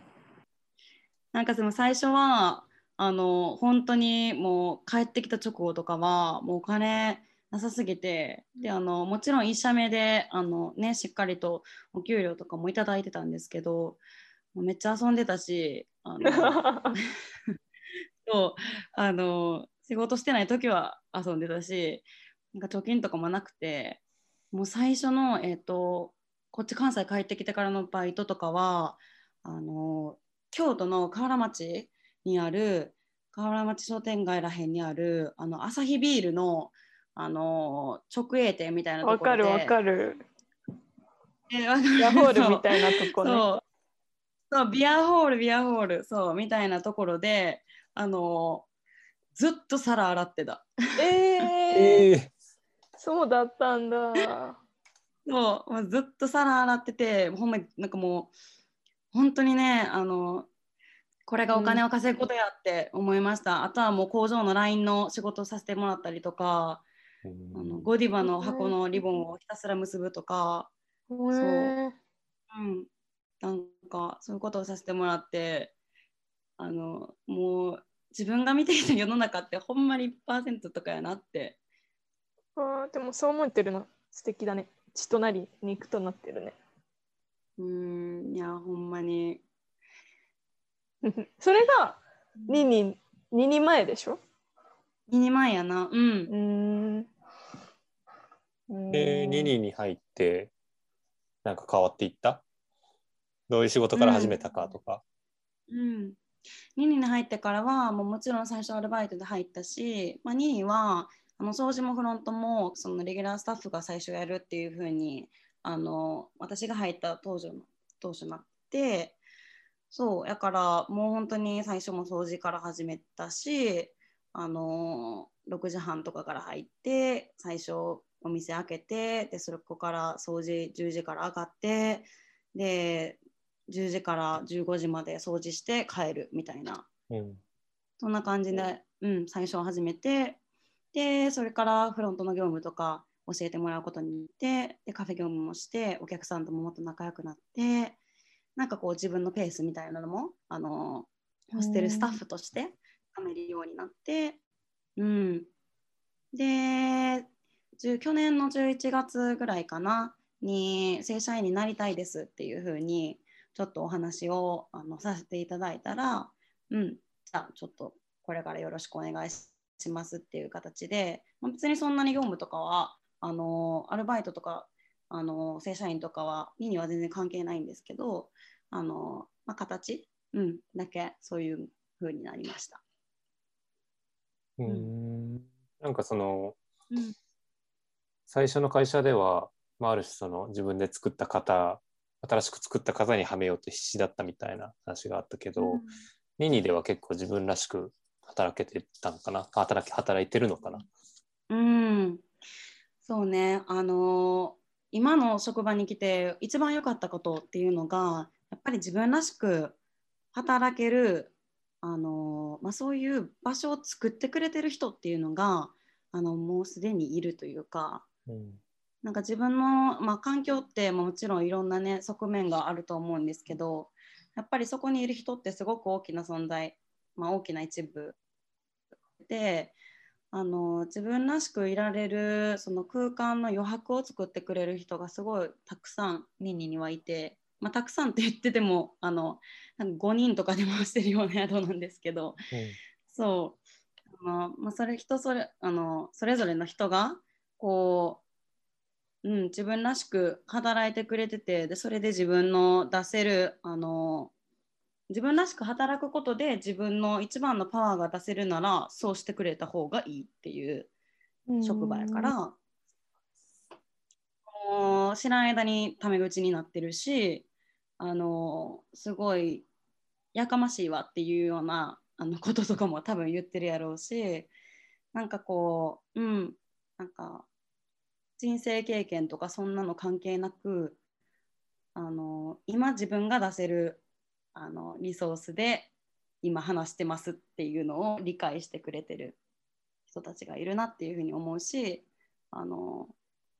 なんかでも最初はあの本当にもう帰ってきた直後とかはもうお金なさすぎてであのもちろん1社目であの、ね、しっかりとお給料とかもいただいてたんですけどめっちゃ遊んでたしあの [laughs] そうあの仕事してない時は遊んでたしなんか貯金とかもなくてもう最初の、えーと、こっち関西帰ってきてからのバイトとかはあの京都の河原町にある河原町商店街らへんにあるあのアサヒビールのあの直営店みたいなところでわかるわかる。えビアホールみたいなとこね。そうそうビアホールビアホールそうみたいなところであのずっと皿洗ってた。えー、えー、そうだったんだ。もうずっと皿洗っててほんまなんかもう本当にねあのこれがお金を稼ぐことやって思いました、うん、あとはもう工場の LINE の仕事をさせてもらったりとか、うん、あのゴディバの箱のリボンをひたすら結ぶとか、そう、うん、なんかそういうことをさせてもらってあのもう自分が見ていた世の中ってほんまに1%とかやなって。あでもそう思ってるの素敵だね。血となり肉となってるね。うん。いやほんまに [laughs] それが2人2人前でしょ？2人前やな。うん。うん。で2人に入ってなんか変わっていった？どういう仕事から始めたかとか。うん、うん。2に入ってからはもうもちろん最初アルバイトで入ったし、まあ、2にはあの掃除もフロントもそのレギュラースタッフが最初やるっていう風にあに私が入った当初の当初になってそうやからもう本当に最初も掃除から始めたしあの6時半とかから入って最初お店開けてでそこから掃除10時から上がってで10時から15時まで掃除して帰るみたいな、うん、そんな感じで、うん、最初は始めてでそれからフロントの業務とか教えてもらうことになってでカフェ業務もしてお客さんとももっと仲良くなってなんかこう自分のペースみたいなのもあのホステルスタッフとしてはめるようになって、うん、で去年の11月ぐらいかなに正社員になりたいですっていうふうにちょっとお話をあのさせていただいたら、うん、じゃあちょっとこれからよろしくお願いしますっていう形で、まあ、別にそんなに業務とかはあのアルバイトとかあの正社員とかは2には全然関係ないんですけどあの、まあ、形、うん、だけそういう風になりました。うん、なんかその、うん、最初の会社では、まあ、ある種その自分で作った型新しく作った型にはめようと必死だったみたいな話があったけど、うん、ニニでは結構自分らしく働けてたのかな？働き働いてるのかな？うん。そうね。あの今の職場に来て一番良かったことっていうのがやっぱり自分らしく働けるあの、まあ、そういう場所を作ってくれてる人っていうのがあのもうすでにいるというか、うん、なんか自分の、まあ、環境ってもちろんいろんなね側面があると思うんですけどやっぱりそこにいる人ってすごく大きな存在、まあ、大きな一部であの自分らしくいられるその空間の余白を作ってくれる人がすごいたくさんニニにはいて、まあ、たくさんって言っててもあのなんか5人とかで回してるような [laughs] 宿なんですけど、うん、そう。あの、まあ、それ人それあのそれぞれの人がこううん、自分らしく働いてくれててでそれで自分の出せるあの自分らしく働くことで自分の一番のパワーが出せるならそうしてくれた方がいいっていう職場やから。もう知らん間にタメ口になってるしあのすごいやかましいわっていうようなあのこととかも多分言ってるやろうしなんかこううんなんか人生経験とかそんなの関係なくあの今自分が出せるあのリソースで今話してますっていうのを理解してくれてる人たちがいるなっていうふうに思うしあの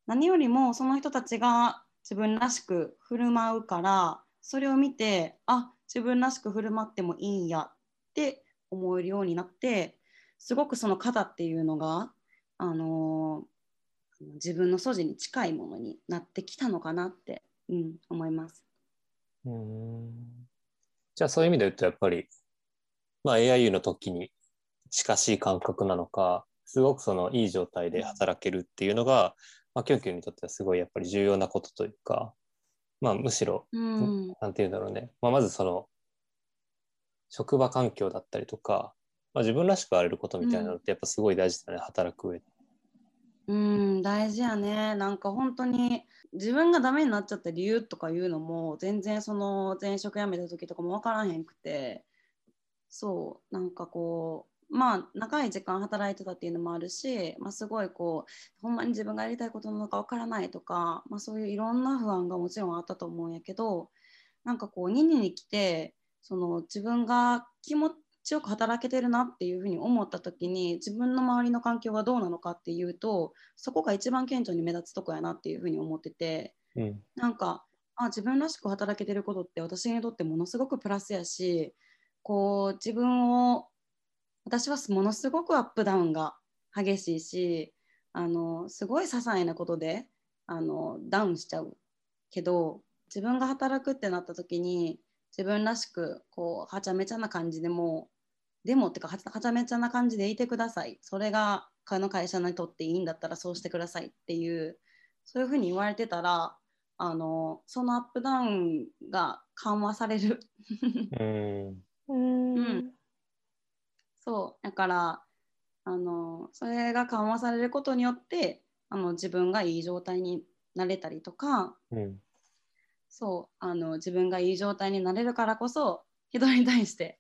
何よりもその人たちが自分らしく振る舞うからそれを見てあ自分らしく振る舞ってもいいんやって思えるようになってすごくその肩っていうのがあの自分の素地に近いものになってきたのかなって、うん、思います。うんじゃあそういう意味で言うとやっぱり、まあ、AIU の時に近しい感覚なのかすごくそのいい状態で働けるっていうのが、まあ、キュンキュンにとってはすごいやっぱり重要なことというか、まあ、むしろ、うんて言うんだろうね、まあ、まずその職場環境だったりとか、まあ、自分らしくあれることみたいなのってやっぱすごい大事だね、働く上で。うん、大事やね。なんか本当に自分がダメになっちゃった理由とかいうのも全然その前職辞めた時とかも分からへんくてそうなんかこうまあ長い時間働いてたっていうのもあるし、まあ、すごいこうほんまに自分がやりたいことなのか分からないとか、まあ、そういういろんな不安がもちろんあったと思うんやけどなんかこう2年に来てその自分が気持ちよく働けてるなっていうふうに思った時に自分の周りの環境はどうなのかっていうとそこが一番顕著に目立つとこやなっていうふうに思っててうん。なんかあ自分らしく働けてることって私にとってものすごくプラスやしこう自分を私はものすごくアップダウンが激しいしあのすごい些細なことであのダウンしちゃうけど自分が働くってなった時に自分らしくこうはちゃめちゃな感じでもでもってかはちはちゃめちゃな感じでいてください。それがこの会社にとっていいんだったらそうしてくださいっていうそういうふうに言われてたらあのそのアップダウンが緩和される。うん。うん。うん。そう。だからあのそれが緩和されることによってあの自分がいい状態になれたりとかうん。そう。あの自分がいい状態になれるからこそ人に対して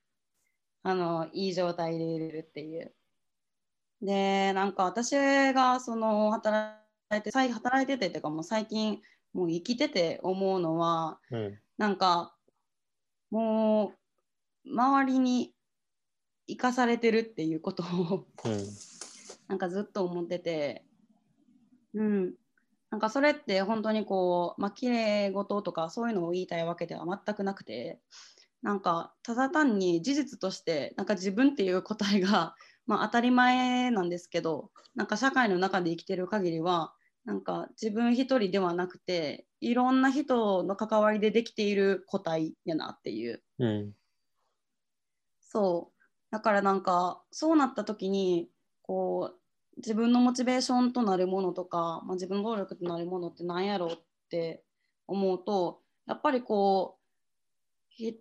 あのいい状態でいれるっていう。でなんか私がその働いて最働いててっていうかもう最近もう生きてて思うのはうん。なんかもう周りに生かされてるっていうことをうん。[laughs] なんかずっと思ってて、うん、なんかそれって本当にこう、まあ綺麗事とかそういうのを言いたいわけでは全くなくて、なんかただ単に事実としてなんか自分っていう答えが、[laughs] まあ、当たり前なんですけど、なんか社会の中で生きてる限りは、なんか自分一人ではなくて、いろんな人の関わりでできている個体やなっていう。うんそうだからなんかそうなった時にこう自分のモチベーションとなるものとか、まあ、自分の能力となるものって何やろうって思うとやっぱりこうひ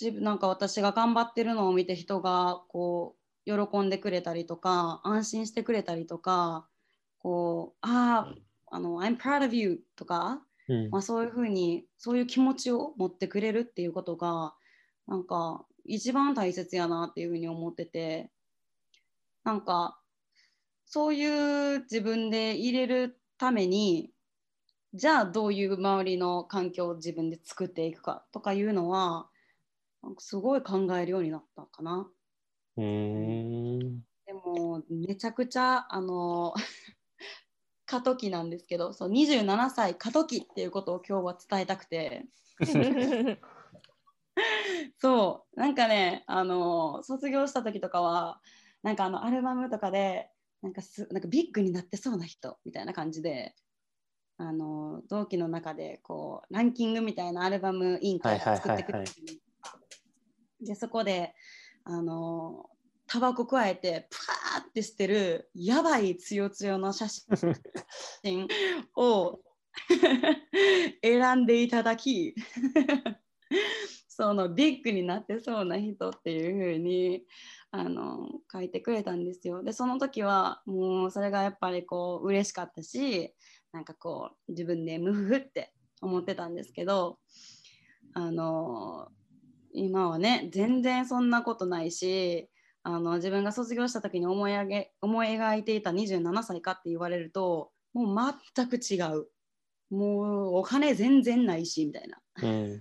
自分なんか私が頑張ってるのを見て人がこう喜んでくれたりとか安心してくれたりとかこうあああの I'm proud of you とかうん。まあ、そういうふうにそういう気持ちを持ってくれるっていうことがなんか一番大切やなっていうふうに思っててなんかそういう自分で入れるためにじゃあどういう周りの環境を自分で作っていくかとかいうのはなんかすごい考えるようになったかな。うん。でもめちゃくちゃあの [laughs] 過渡期なんですけどそう27歳過渡期っていうことを今日は伝えたくて。そうなんかねあの卒業した時とかはなんかあのアルバムとかでなんかすなんかビッグになってそうな人みたいな感じであの同期の中でこうランキングみたいなアルバム委員会を作ってくれはいてでそこであのタバコ加えてプワーってしてるやばいつよつよの写真を [laughs] 選んでいただきそのビッグになってそうな人っていう風にあの書いてくれたんですよ。でその時はもうそれがやっぱりこう嬉しかったしなんかこう自分でムフフって思ってたんですけどあの今はね全然そんなことないしあの自分が卒業した時に思い上げ思い描いていた27歳かって言われるともう全く違う。もうお金全然ないしみたいな。うん。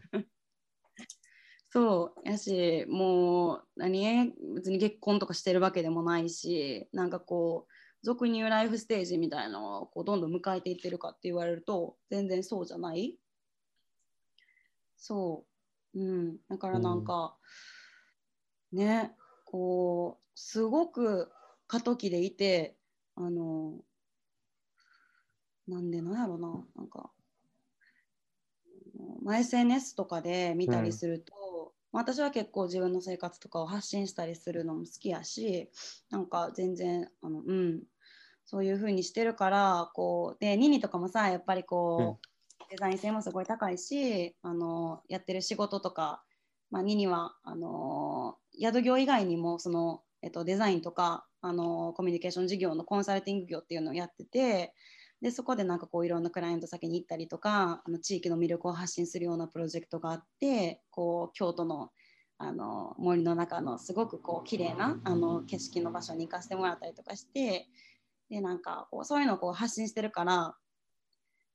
そう。やしもう何別に結婚とかしてるわけでもないしなんかこう俗に言うライフステージみたいなのをこうどんどん迎えていってるかって言われると全然そうじゃない。そううん。だからなんか、ねこうすごく過渡期でいてあのなんでなんやろななんかまあ、SNS とかで見たりすると、私は結構自分の生活とかを発信したりするのも好きやしなんか全然あのうん。そういうふうにしてるからこうでニニとかもさやっぱりこう、デザイン性もすごい高いしあのやってる仕事とか、まあ、ニニはあの宿業以外にもその、えっと、デザインとかあのコミュニケーション事業のコンサルティング業っていうのをやっててでそこでなんかこういろんなクライアント先に行ったりとかあの地域の魅力を発信するようなプロジェクトがあってこう京都のあの森の中のすごくこう綺麗なあな景色の場所に行かせてもらったりとかしてでなんかこうそういうのをこう発信してるから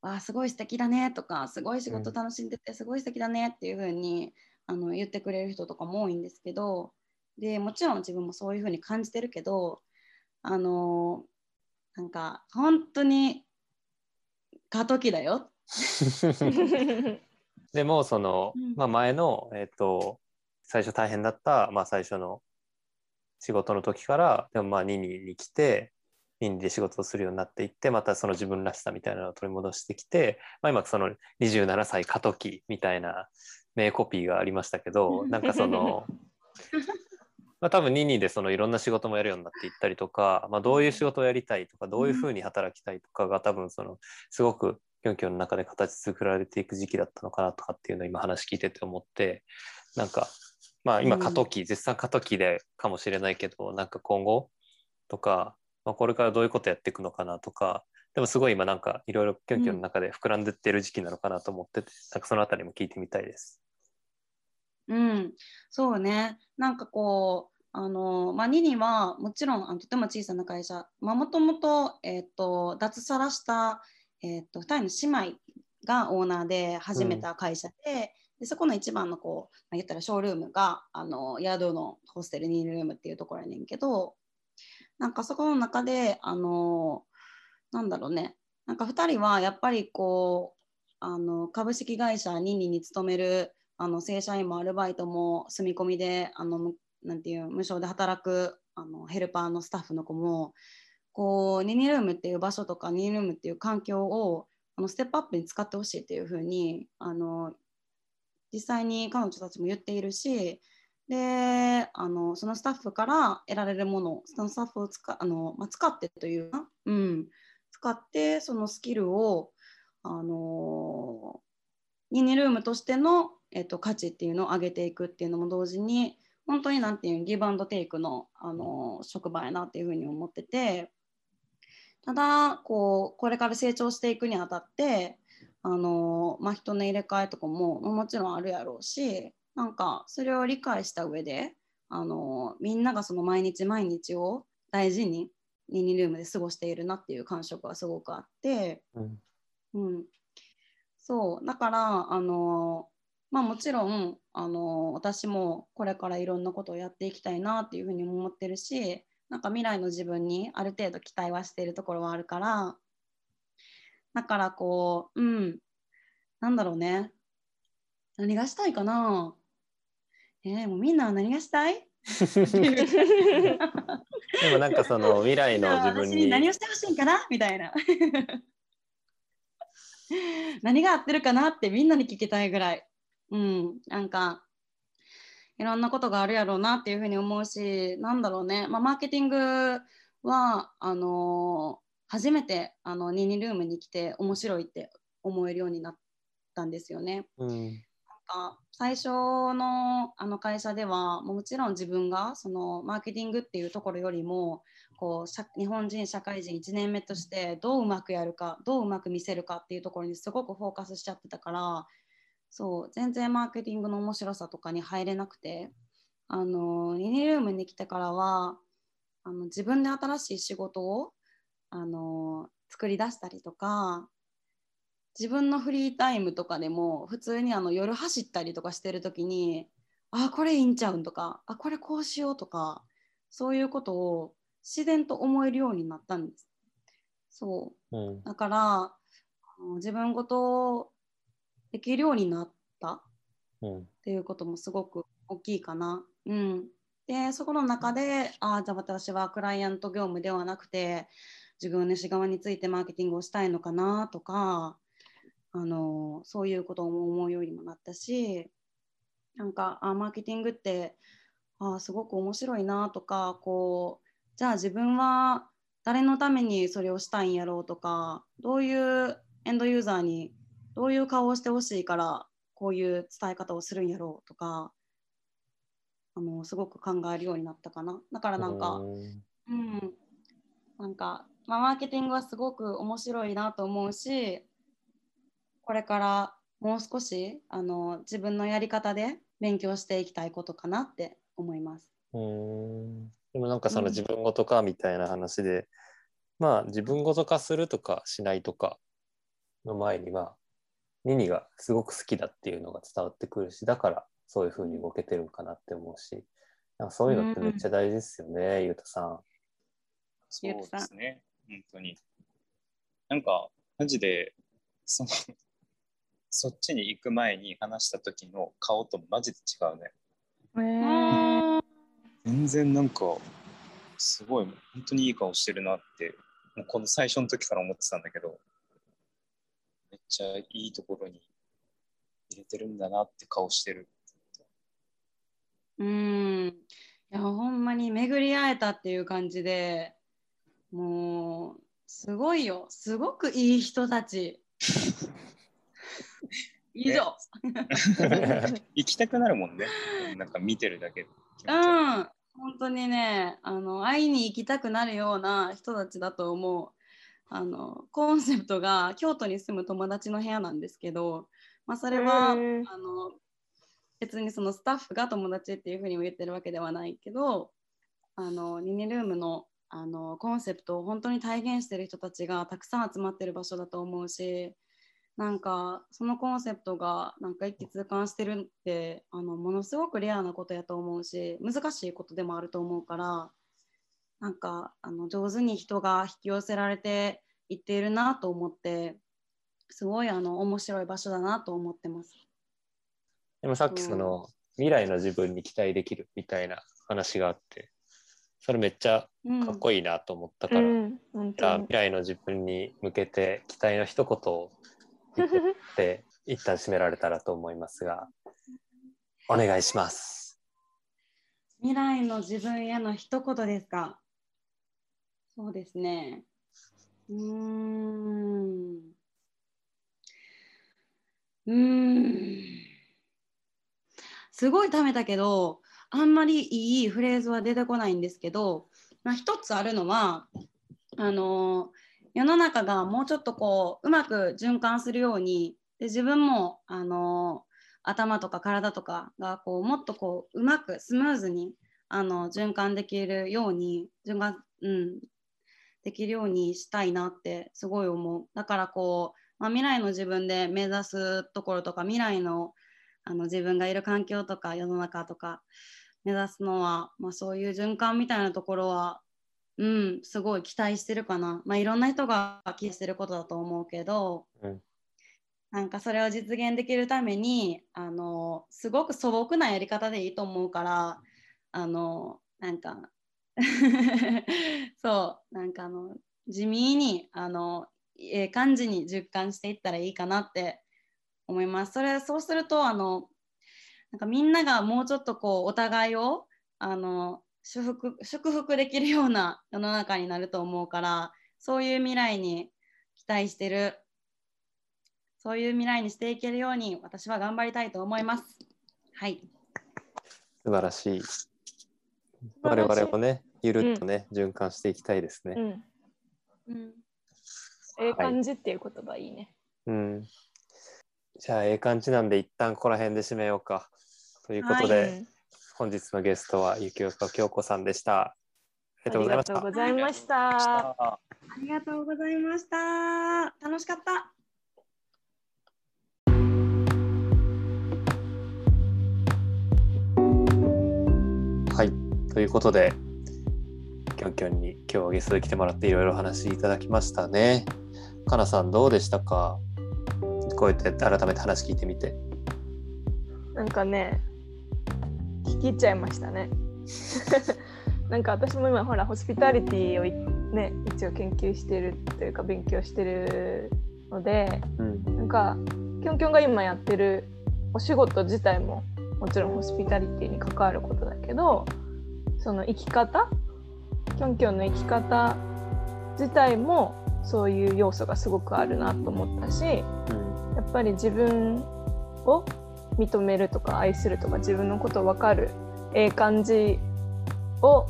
わあすごい素敵だねとかすごい仕事楽しんでてすごい素敵だねっていう風にあに言ってくれる人とかも多いんですけどでもちろん自分もそういう風に感じてるけどあのなんか本当に過渡期だよ。[laughs] でもその、まあ、前の、えーと、最初大変だった、まあ、最初の仕事の時からでもまあニニに来てニニで仕事をするようになっていってまたその自分らしさみたいなのを取り戻してきて、まあ、今その27歳過渡期みたいな名コピーがありましたけど [laughs] なんかその [laughs] まあ、多分ニニでそのいろんな仕事もやるようになっていったりとか、まあ、どういう仕事をやりたいとかどういうふうに働きたいとかが多分そのすごくキョンキョンの中で形作られていく時期だったのかなとかっていうのを今話聞いてて思ってなんかまあ今過渡期、絶賛過渡期でかもしれないけどなんか今後とか、まあ、これからどういうことやっていくのかなとかでもすごい今なんかいろいろキョンキョンの中で膨らんでってる時期なのかなと思ってて、なんかそのあたりも聞いてみたいです。うん、そうね。なんかこう、あのまあ、ニニはもちろんあのとても小さな会社、もともと,、えーと、脱サラした、えーと、2人の姉妹がオーナーで始めた会社でうん、でそこの一番のこう、まあ、言ったらショールームがあの宿のホステルニールームっていうところやねんけどなんかそこの中であのなんだろうね。なんか2人はやっぱりこうあの株式会社ニニに勤めるあの正社員もアルバイトも住み込みであのなんていう無償で働くあのヘルパーのスタッフの子もこうニニルームっていう場所とかニニルームっていう環境をあのステップアップに使ってほしいっていうふうにあの実際に彼女たちも言っているしであのそのスタッフから得られるものそのスタッフを使あの、まあ、使ってというか、うん、使ってそのスキルをあのニニルームとしてのえっと、価値っていうのを上げていくっていうのも同時に本当になんていうギブアンドテイクのあの職場やなっていうふうに思っててただこうこれから成長していくにあたってあの、まあ、人の入れ替えとかももちろんあるやろうしなんかそれを理解した上であのみんながその毎日毎日を大事にニニルームで過ごしているなっていう感触がすごくあって、うん、うん、そう。だからあのまあ、もちろんあの私もこれからいろんなことをやっていきたいなっていうふうに思ってるしなんか未来の自分にある程度期待はしているところはあるからだからこううん。なんだろうね。何がしたいかな？えー、もうみんなは何がしたい？でもなんかその未来の自分に。何をしてほしいんかなみたいな何が合ってるかなってみんなに聞きたいぐらい。うん、なんかいろんなことがあるやろうなっていうふうに思うしなんだろうね、まあ、マーケティングはあの初めてあのニニルームに来て面白いって思えるようになったんですよね。うんか最初のあの会社ではもちろん自分がそのマーケティングっていうところよりもこう日本人社会人1年目としてどううまくやるかどううまく見せるかっていうところにすごくフォーカスしちゃってたからそう全然マーケティングの面白さとかに入れなくてあのユニルームに来てからはあの自分で新しい仕事をあの作り出したりとか自分のフリータイムとかでも普通にあの夜走ったりとかしてる時にあこれいいんちゃうんとかあこれこうしようとかそういうことを自然と思えるようになったんです。そう、うん、だから自分ごとできるようになったっていうこともすごく大きいかな。うん、でそこの中であじゃあ私はクライアント業務ではなくて自分の主側についてマーケティングをしたいのかなとかあのそういうことを思うようにもなったしなんかあマーケティングってあすごく面白いなとかこうじゃあ自分は誰のためにそれをしたいんやろうとかどういうエンドユーザーにどういう顔をしてほしいからこういう伝え方をするんやろうとかあのすごく考えるようになったかな。だからなんかうん。なんか、まあ、マーケティングはすごく面白いなと思うしこれからもう少しあの自分のやり方で勉強していきたいことかなって思います。うんでもなんかその自分ごと化みたいな話で、うん、まあ自分ごと化するとかしないとかの前にはミニがすごく好きだっていうのが伝わってくるしだからそういうふうに動けてるんかなって思うしなんかそういうのってめっちゃ大事ですよね、うん、ゆうたさん。そうですね本当に。なんかマジでそのそっちに行く前に話した時の顔とマジで違うね。えー、全然なんかすごい本当にいい顔してるなってもうこの最初の時から思ってたんだけどめっちゃいいところに入れてるんだなって顔してる。うんいやほんまに巡り会えたっていう感じでもうすごいよすごくいい人たち [laughs] 以上 [laughs] 行きたくなるもんね。なんか見てるだけうん。本当にねあの会いに行きたくなるような人たちだと思う。あのコンセプトが京都に住む友達の部屋なんですけど、まあ、それはあの別にそのスタッフが友達っていうふうにも言ってるわけではないけどあのニニルームのあのコンセプトを本当に体現してる人たちがたくさん集まってる場所だと思うしなんかそのコンセプトがなんか一気通貫してるってあのものすごくレアなことやと思うし難しいことでもあると思うからなんかあの上手に人が引き寄せられていっているなと思ってすごいあの面白い場所だなと思ってます。でもさっきその、未来の自分に期待できるみたいな話があってそれめっちゃかっこいいなと思ったから、うんうん、未来の自分に向けて期待の一言を言って一旦締められたらと思いますがお願いします。未来の自分への一言ですか？そうですね。うん。うん。すごいためたけどあんまりいいフレーズは出てこないんですけど、まあ、一つあるのはあの世の中がもうちょっとこううまく循環するようにで自分もあの頭とか体とかがこうもっとこううまくスムーズにあの循環できるように循環、うん、できるようにしたいなってすごい思う。だからこう、まあ、未来の自分で目指すところとか未来のあの自分がいる環境とか世の中とか目指すのは、まあ、そういう循環みたいなところはうんすごい期待してるかな、まあ、いろんな人が期待してることだと思うけど、うん、なんかそれを実現できるためにあのすごく素朴なやり方でいいと思うからあのなんか [laughs] そうなんかあの地味にあのええ感じに実感していったらいいかなって思います。それそうするとあのなんかみんながもうちょっとこうお互いをあの祝福祝福できるような世の中になると思うからそういう未来に期待してるそういう未来にしていけるように私は頑張りたいと思います。はい。素晴らしい。我々もね、ゆるっとね、うん、循環していきたいですね。うん。うん、ええ感じっていう言葉いいね。うん。じゃあ、ええ感じなんで、一旦ここら辺で締めようか。ということで、はい、本日のゲストは雪岡京子さんでした。ありがとうございました。ありがとうございました。ありがとうございました。楽しかった。はい、ということで、きょんきょんに今日はゲストで来てもらっていろいろ話いただきましたね。かなさんどうでしたか？こうやって改めて話聞いてみて。なんかね、聞き入っちゃいましたね。[laughs] なんか私も今ほらホスピタリティをね一応研究してるというか勉強してるので、うん、なんかきょんきょんが今やってるお仕事自体ももちろんホスピタリティに関わることだけどその生き方きょんきょんの生き方自体もそういう要素がすごくあるなと思ったしやっぱり自分を認めるとか愛するとか自分のこと分かるええ感じを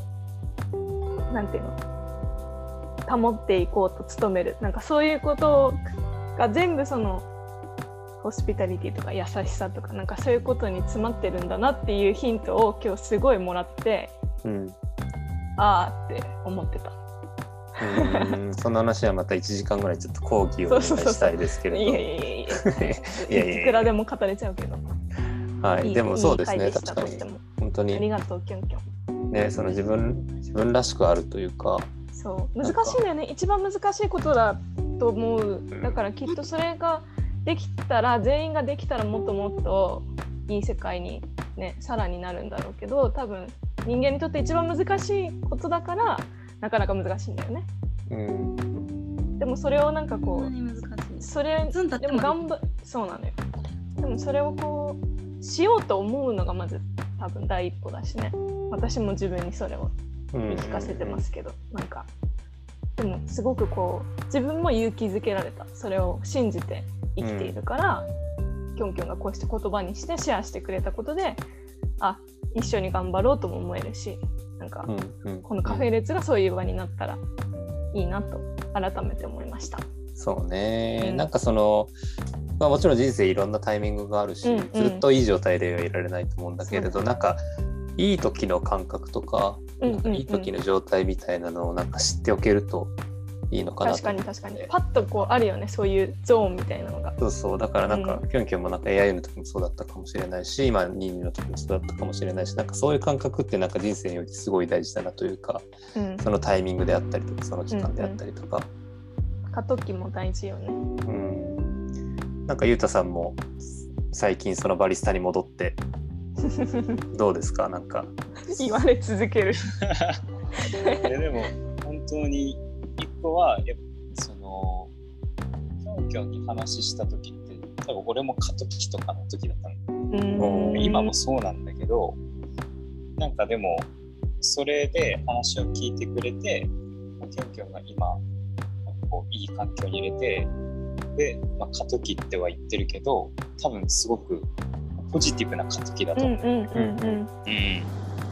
なんていうの保っていこうと努めるなんかそういうことが全部そのホスピタリティとか優しさとかなんかそういうことに詰まってるんだなっていうヒントを今日すごいもらって、うん、ああって思ってた。うんその話はまた1時間ぐらいちょっと講義をお願いしたいですけれど。[laughs] いやいやいやいや [laughs] いくらでも語れちゃうけど。はい、でもそうですね、確かに。本当に。ありがとう、キョンキョン。ね、その自分、自分らしくあるというか。そう、難しいんだよね。一番難しいことだと思う。だからきっとそれができたら、全員ができたらもっともっといい世界にね、さらになるんだろうけど、多分人間にとって一番難しいことだから、なかなか難しいんだよね。うん、でもそれをなんかこう、それでも頑張そうなのよ。でもそれをこうしようと思うのがまず多分第一歩だしね。私も自分にそれを言い聞かせてますけど、うん、なんかでもすごくこう自分も勇気づけられたそれを信じて生きているから、うん、きょんきょんがこうして言葉にしてシェアしてくれたことであ一緒に頑張ろうとも思えるしなんか、このカフェ列がそういう場になったらいいなと改めて思いました。そうね、うん、なんかその、まあ、もちろん人生いろんなタイミングがあるし、うんうん、ずっといい状態ではいられないと思うんだけれど、なんかいい時の感覚とか,、なんかいい時の状態みたいなのをなんか知っておけるといいのかな確かに確かに。パッとこうあるよねそういうゾーンみたいなのが。そうそうだからなんか、うん、キョンキョンもなんか AI の時もそうだったかもしれないし今ニーニの時もそうだったかもしれないしなんかそういう感覚ってなんか人生においてすごい大事だなというか、うん、そのタイミングであったりとかその時間であったりとか、うんうん、過渡期も大事よね。うんなんかゆうたさんも最近そのバリスタに戻って [laughs] どうですか？なんか。言われ続ける。でも本当に一個はやっぱそのキョンキョンに話した時って多分俺も過渡期とかの時だったの。今もそうなんだけどなんかでもそれで話を聞いてくれてキョンキョンが今こういい環境に入れてで、まあ、過渡期っては言ってるけど多分すごくポジティブな過渡期だと思う。うん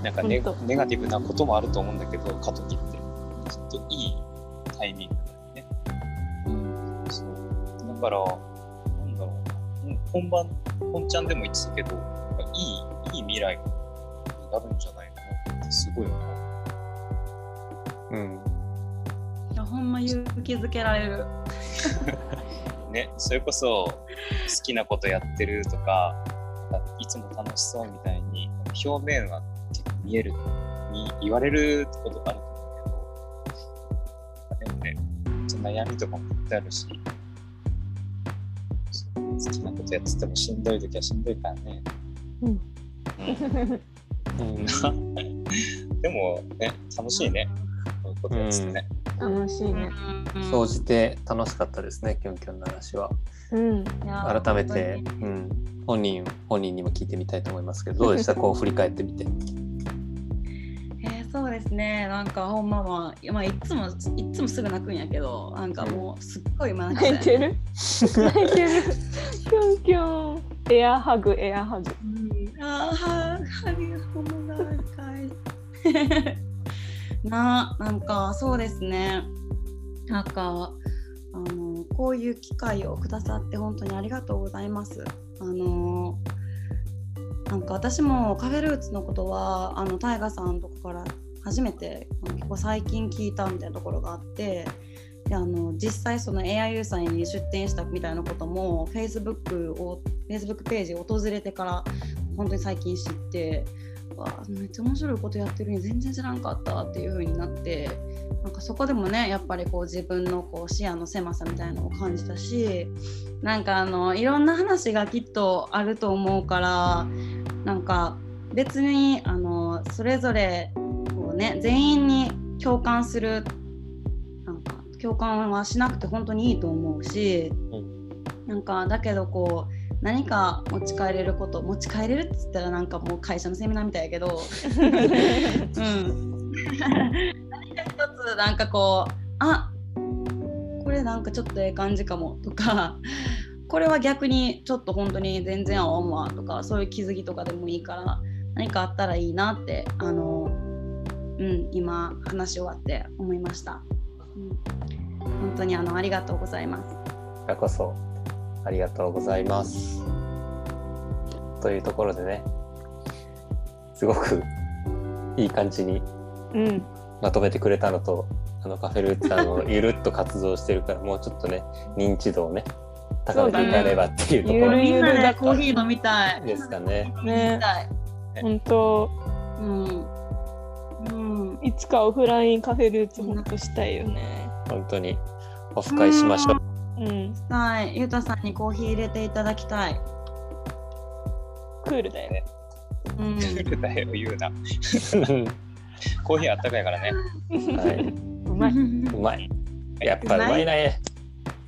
なんかネネガティブなこともあると思うんだけど過渡期ってきっといいタイミングだよね。うん、そうだから、なんだろうな、本番、本ちゃんでも言ってたけど、いいいい未来になるんじゃないかなってすごい思う。うん。いや、ほんま勇気づけられる。[laughs] ね、それこそ好きなことやってるとか、いつも楽しそうみたいに表面は結構見えるに言われることがあると悩みとかもいっぱいあるし、好きなことやっててもしんどい時はしんどいからね。うん。うん、[laughs] でもね、楽しいね。こういうことやってね。楽しいね。総じて楽しかったですね、きょんきょんの話は。うん、改めて、うん、本人本人にも聞いてみたいと思いますけど、どうでした？[laughs] こう振り返ってみて。そうですね。なんかほんまは、まあ、いつもいつもすぐ泣くんやけどなんかもうすっごい今泣いてる。泣いてる？[laughs] キョンキョンエアハグエアハグ、うん、ああハグほんまかいななんかそうですね。なんかあのこういう機会をくださって本当にありがとうございます。あのなんか私もカフェルーツのことはあのタイガさんとかから初めて結構最近聞いたみたいなところがあってであの実際その AIU さんに出店したみたいなことも Facebook を Facebook ページを訪れてから本当に最近知ってわめっちゃ面白いことやってるのに全然知らんかったっていう風になってなんかそこでもねやっぱりこう自分のこう視野の狭さみたいなのを感じたしなんかあのいろんな話がきっとあると思うからなんか別にあのそれぞれね全員に共感するなんか共感はしなくて本当にいいと思うし、うん、なんかだけどこう何か持ち帰れること持ち帰れるって言ったらなんかもう会社のセミナーみたいやけど、[laughs] うん、何か一つなんかこうあれなんかちょっとええ感じかもとか [laughs] これは逆にちょっと本当に全然合わんわとかそういう気づきとかでもいいから何かあったらいいなってあのうん今話し終わって思いました、うん、本当にあのありがとうございます。こちらこそありがとうございます。というところでね、すごくいい感じにうん。まとめてくれたのと、あのカフェルーツさんのゆるっと活動してるから、[laughs] もうちょっとね、認知度をね、高めていかればっていうところゆるみんなゆるコーヒー飲みたいですかね。ね本当うんうんいつかオフラインカフェルーツ本当したいよね。本当にオフ会しましょう。うん。はい、ゆうたさんにコーヒー入れていただきたい。クールだよね。うん、クールだよ、言うな。[laughs] コーヒーあったかいからね。はい、うまい。うまい。やっぱうまいね。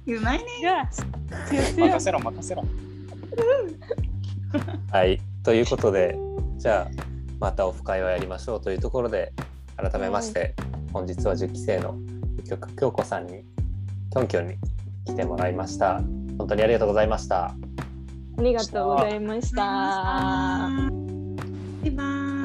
うまいね。[laughs] 任せろ、任せろ。はい、ということで、じゃあ、またオフ会をやりましょうというところで、改めまして、本日は10期生の曲京子さんに、きょんきょんに来てもらいました。本当にありがとうございました。ありがとうございました。バイバイ。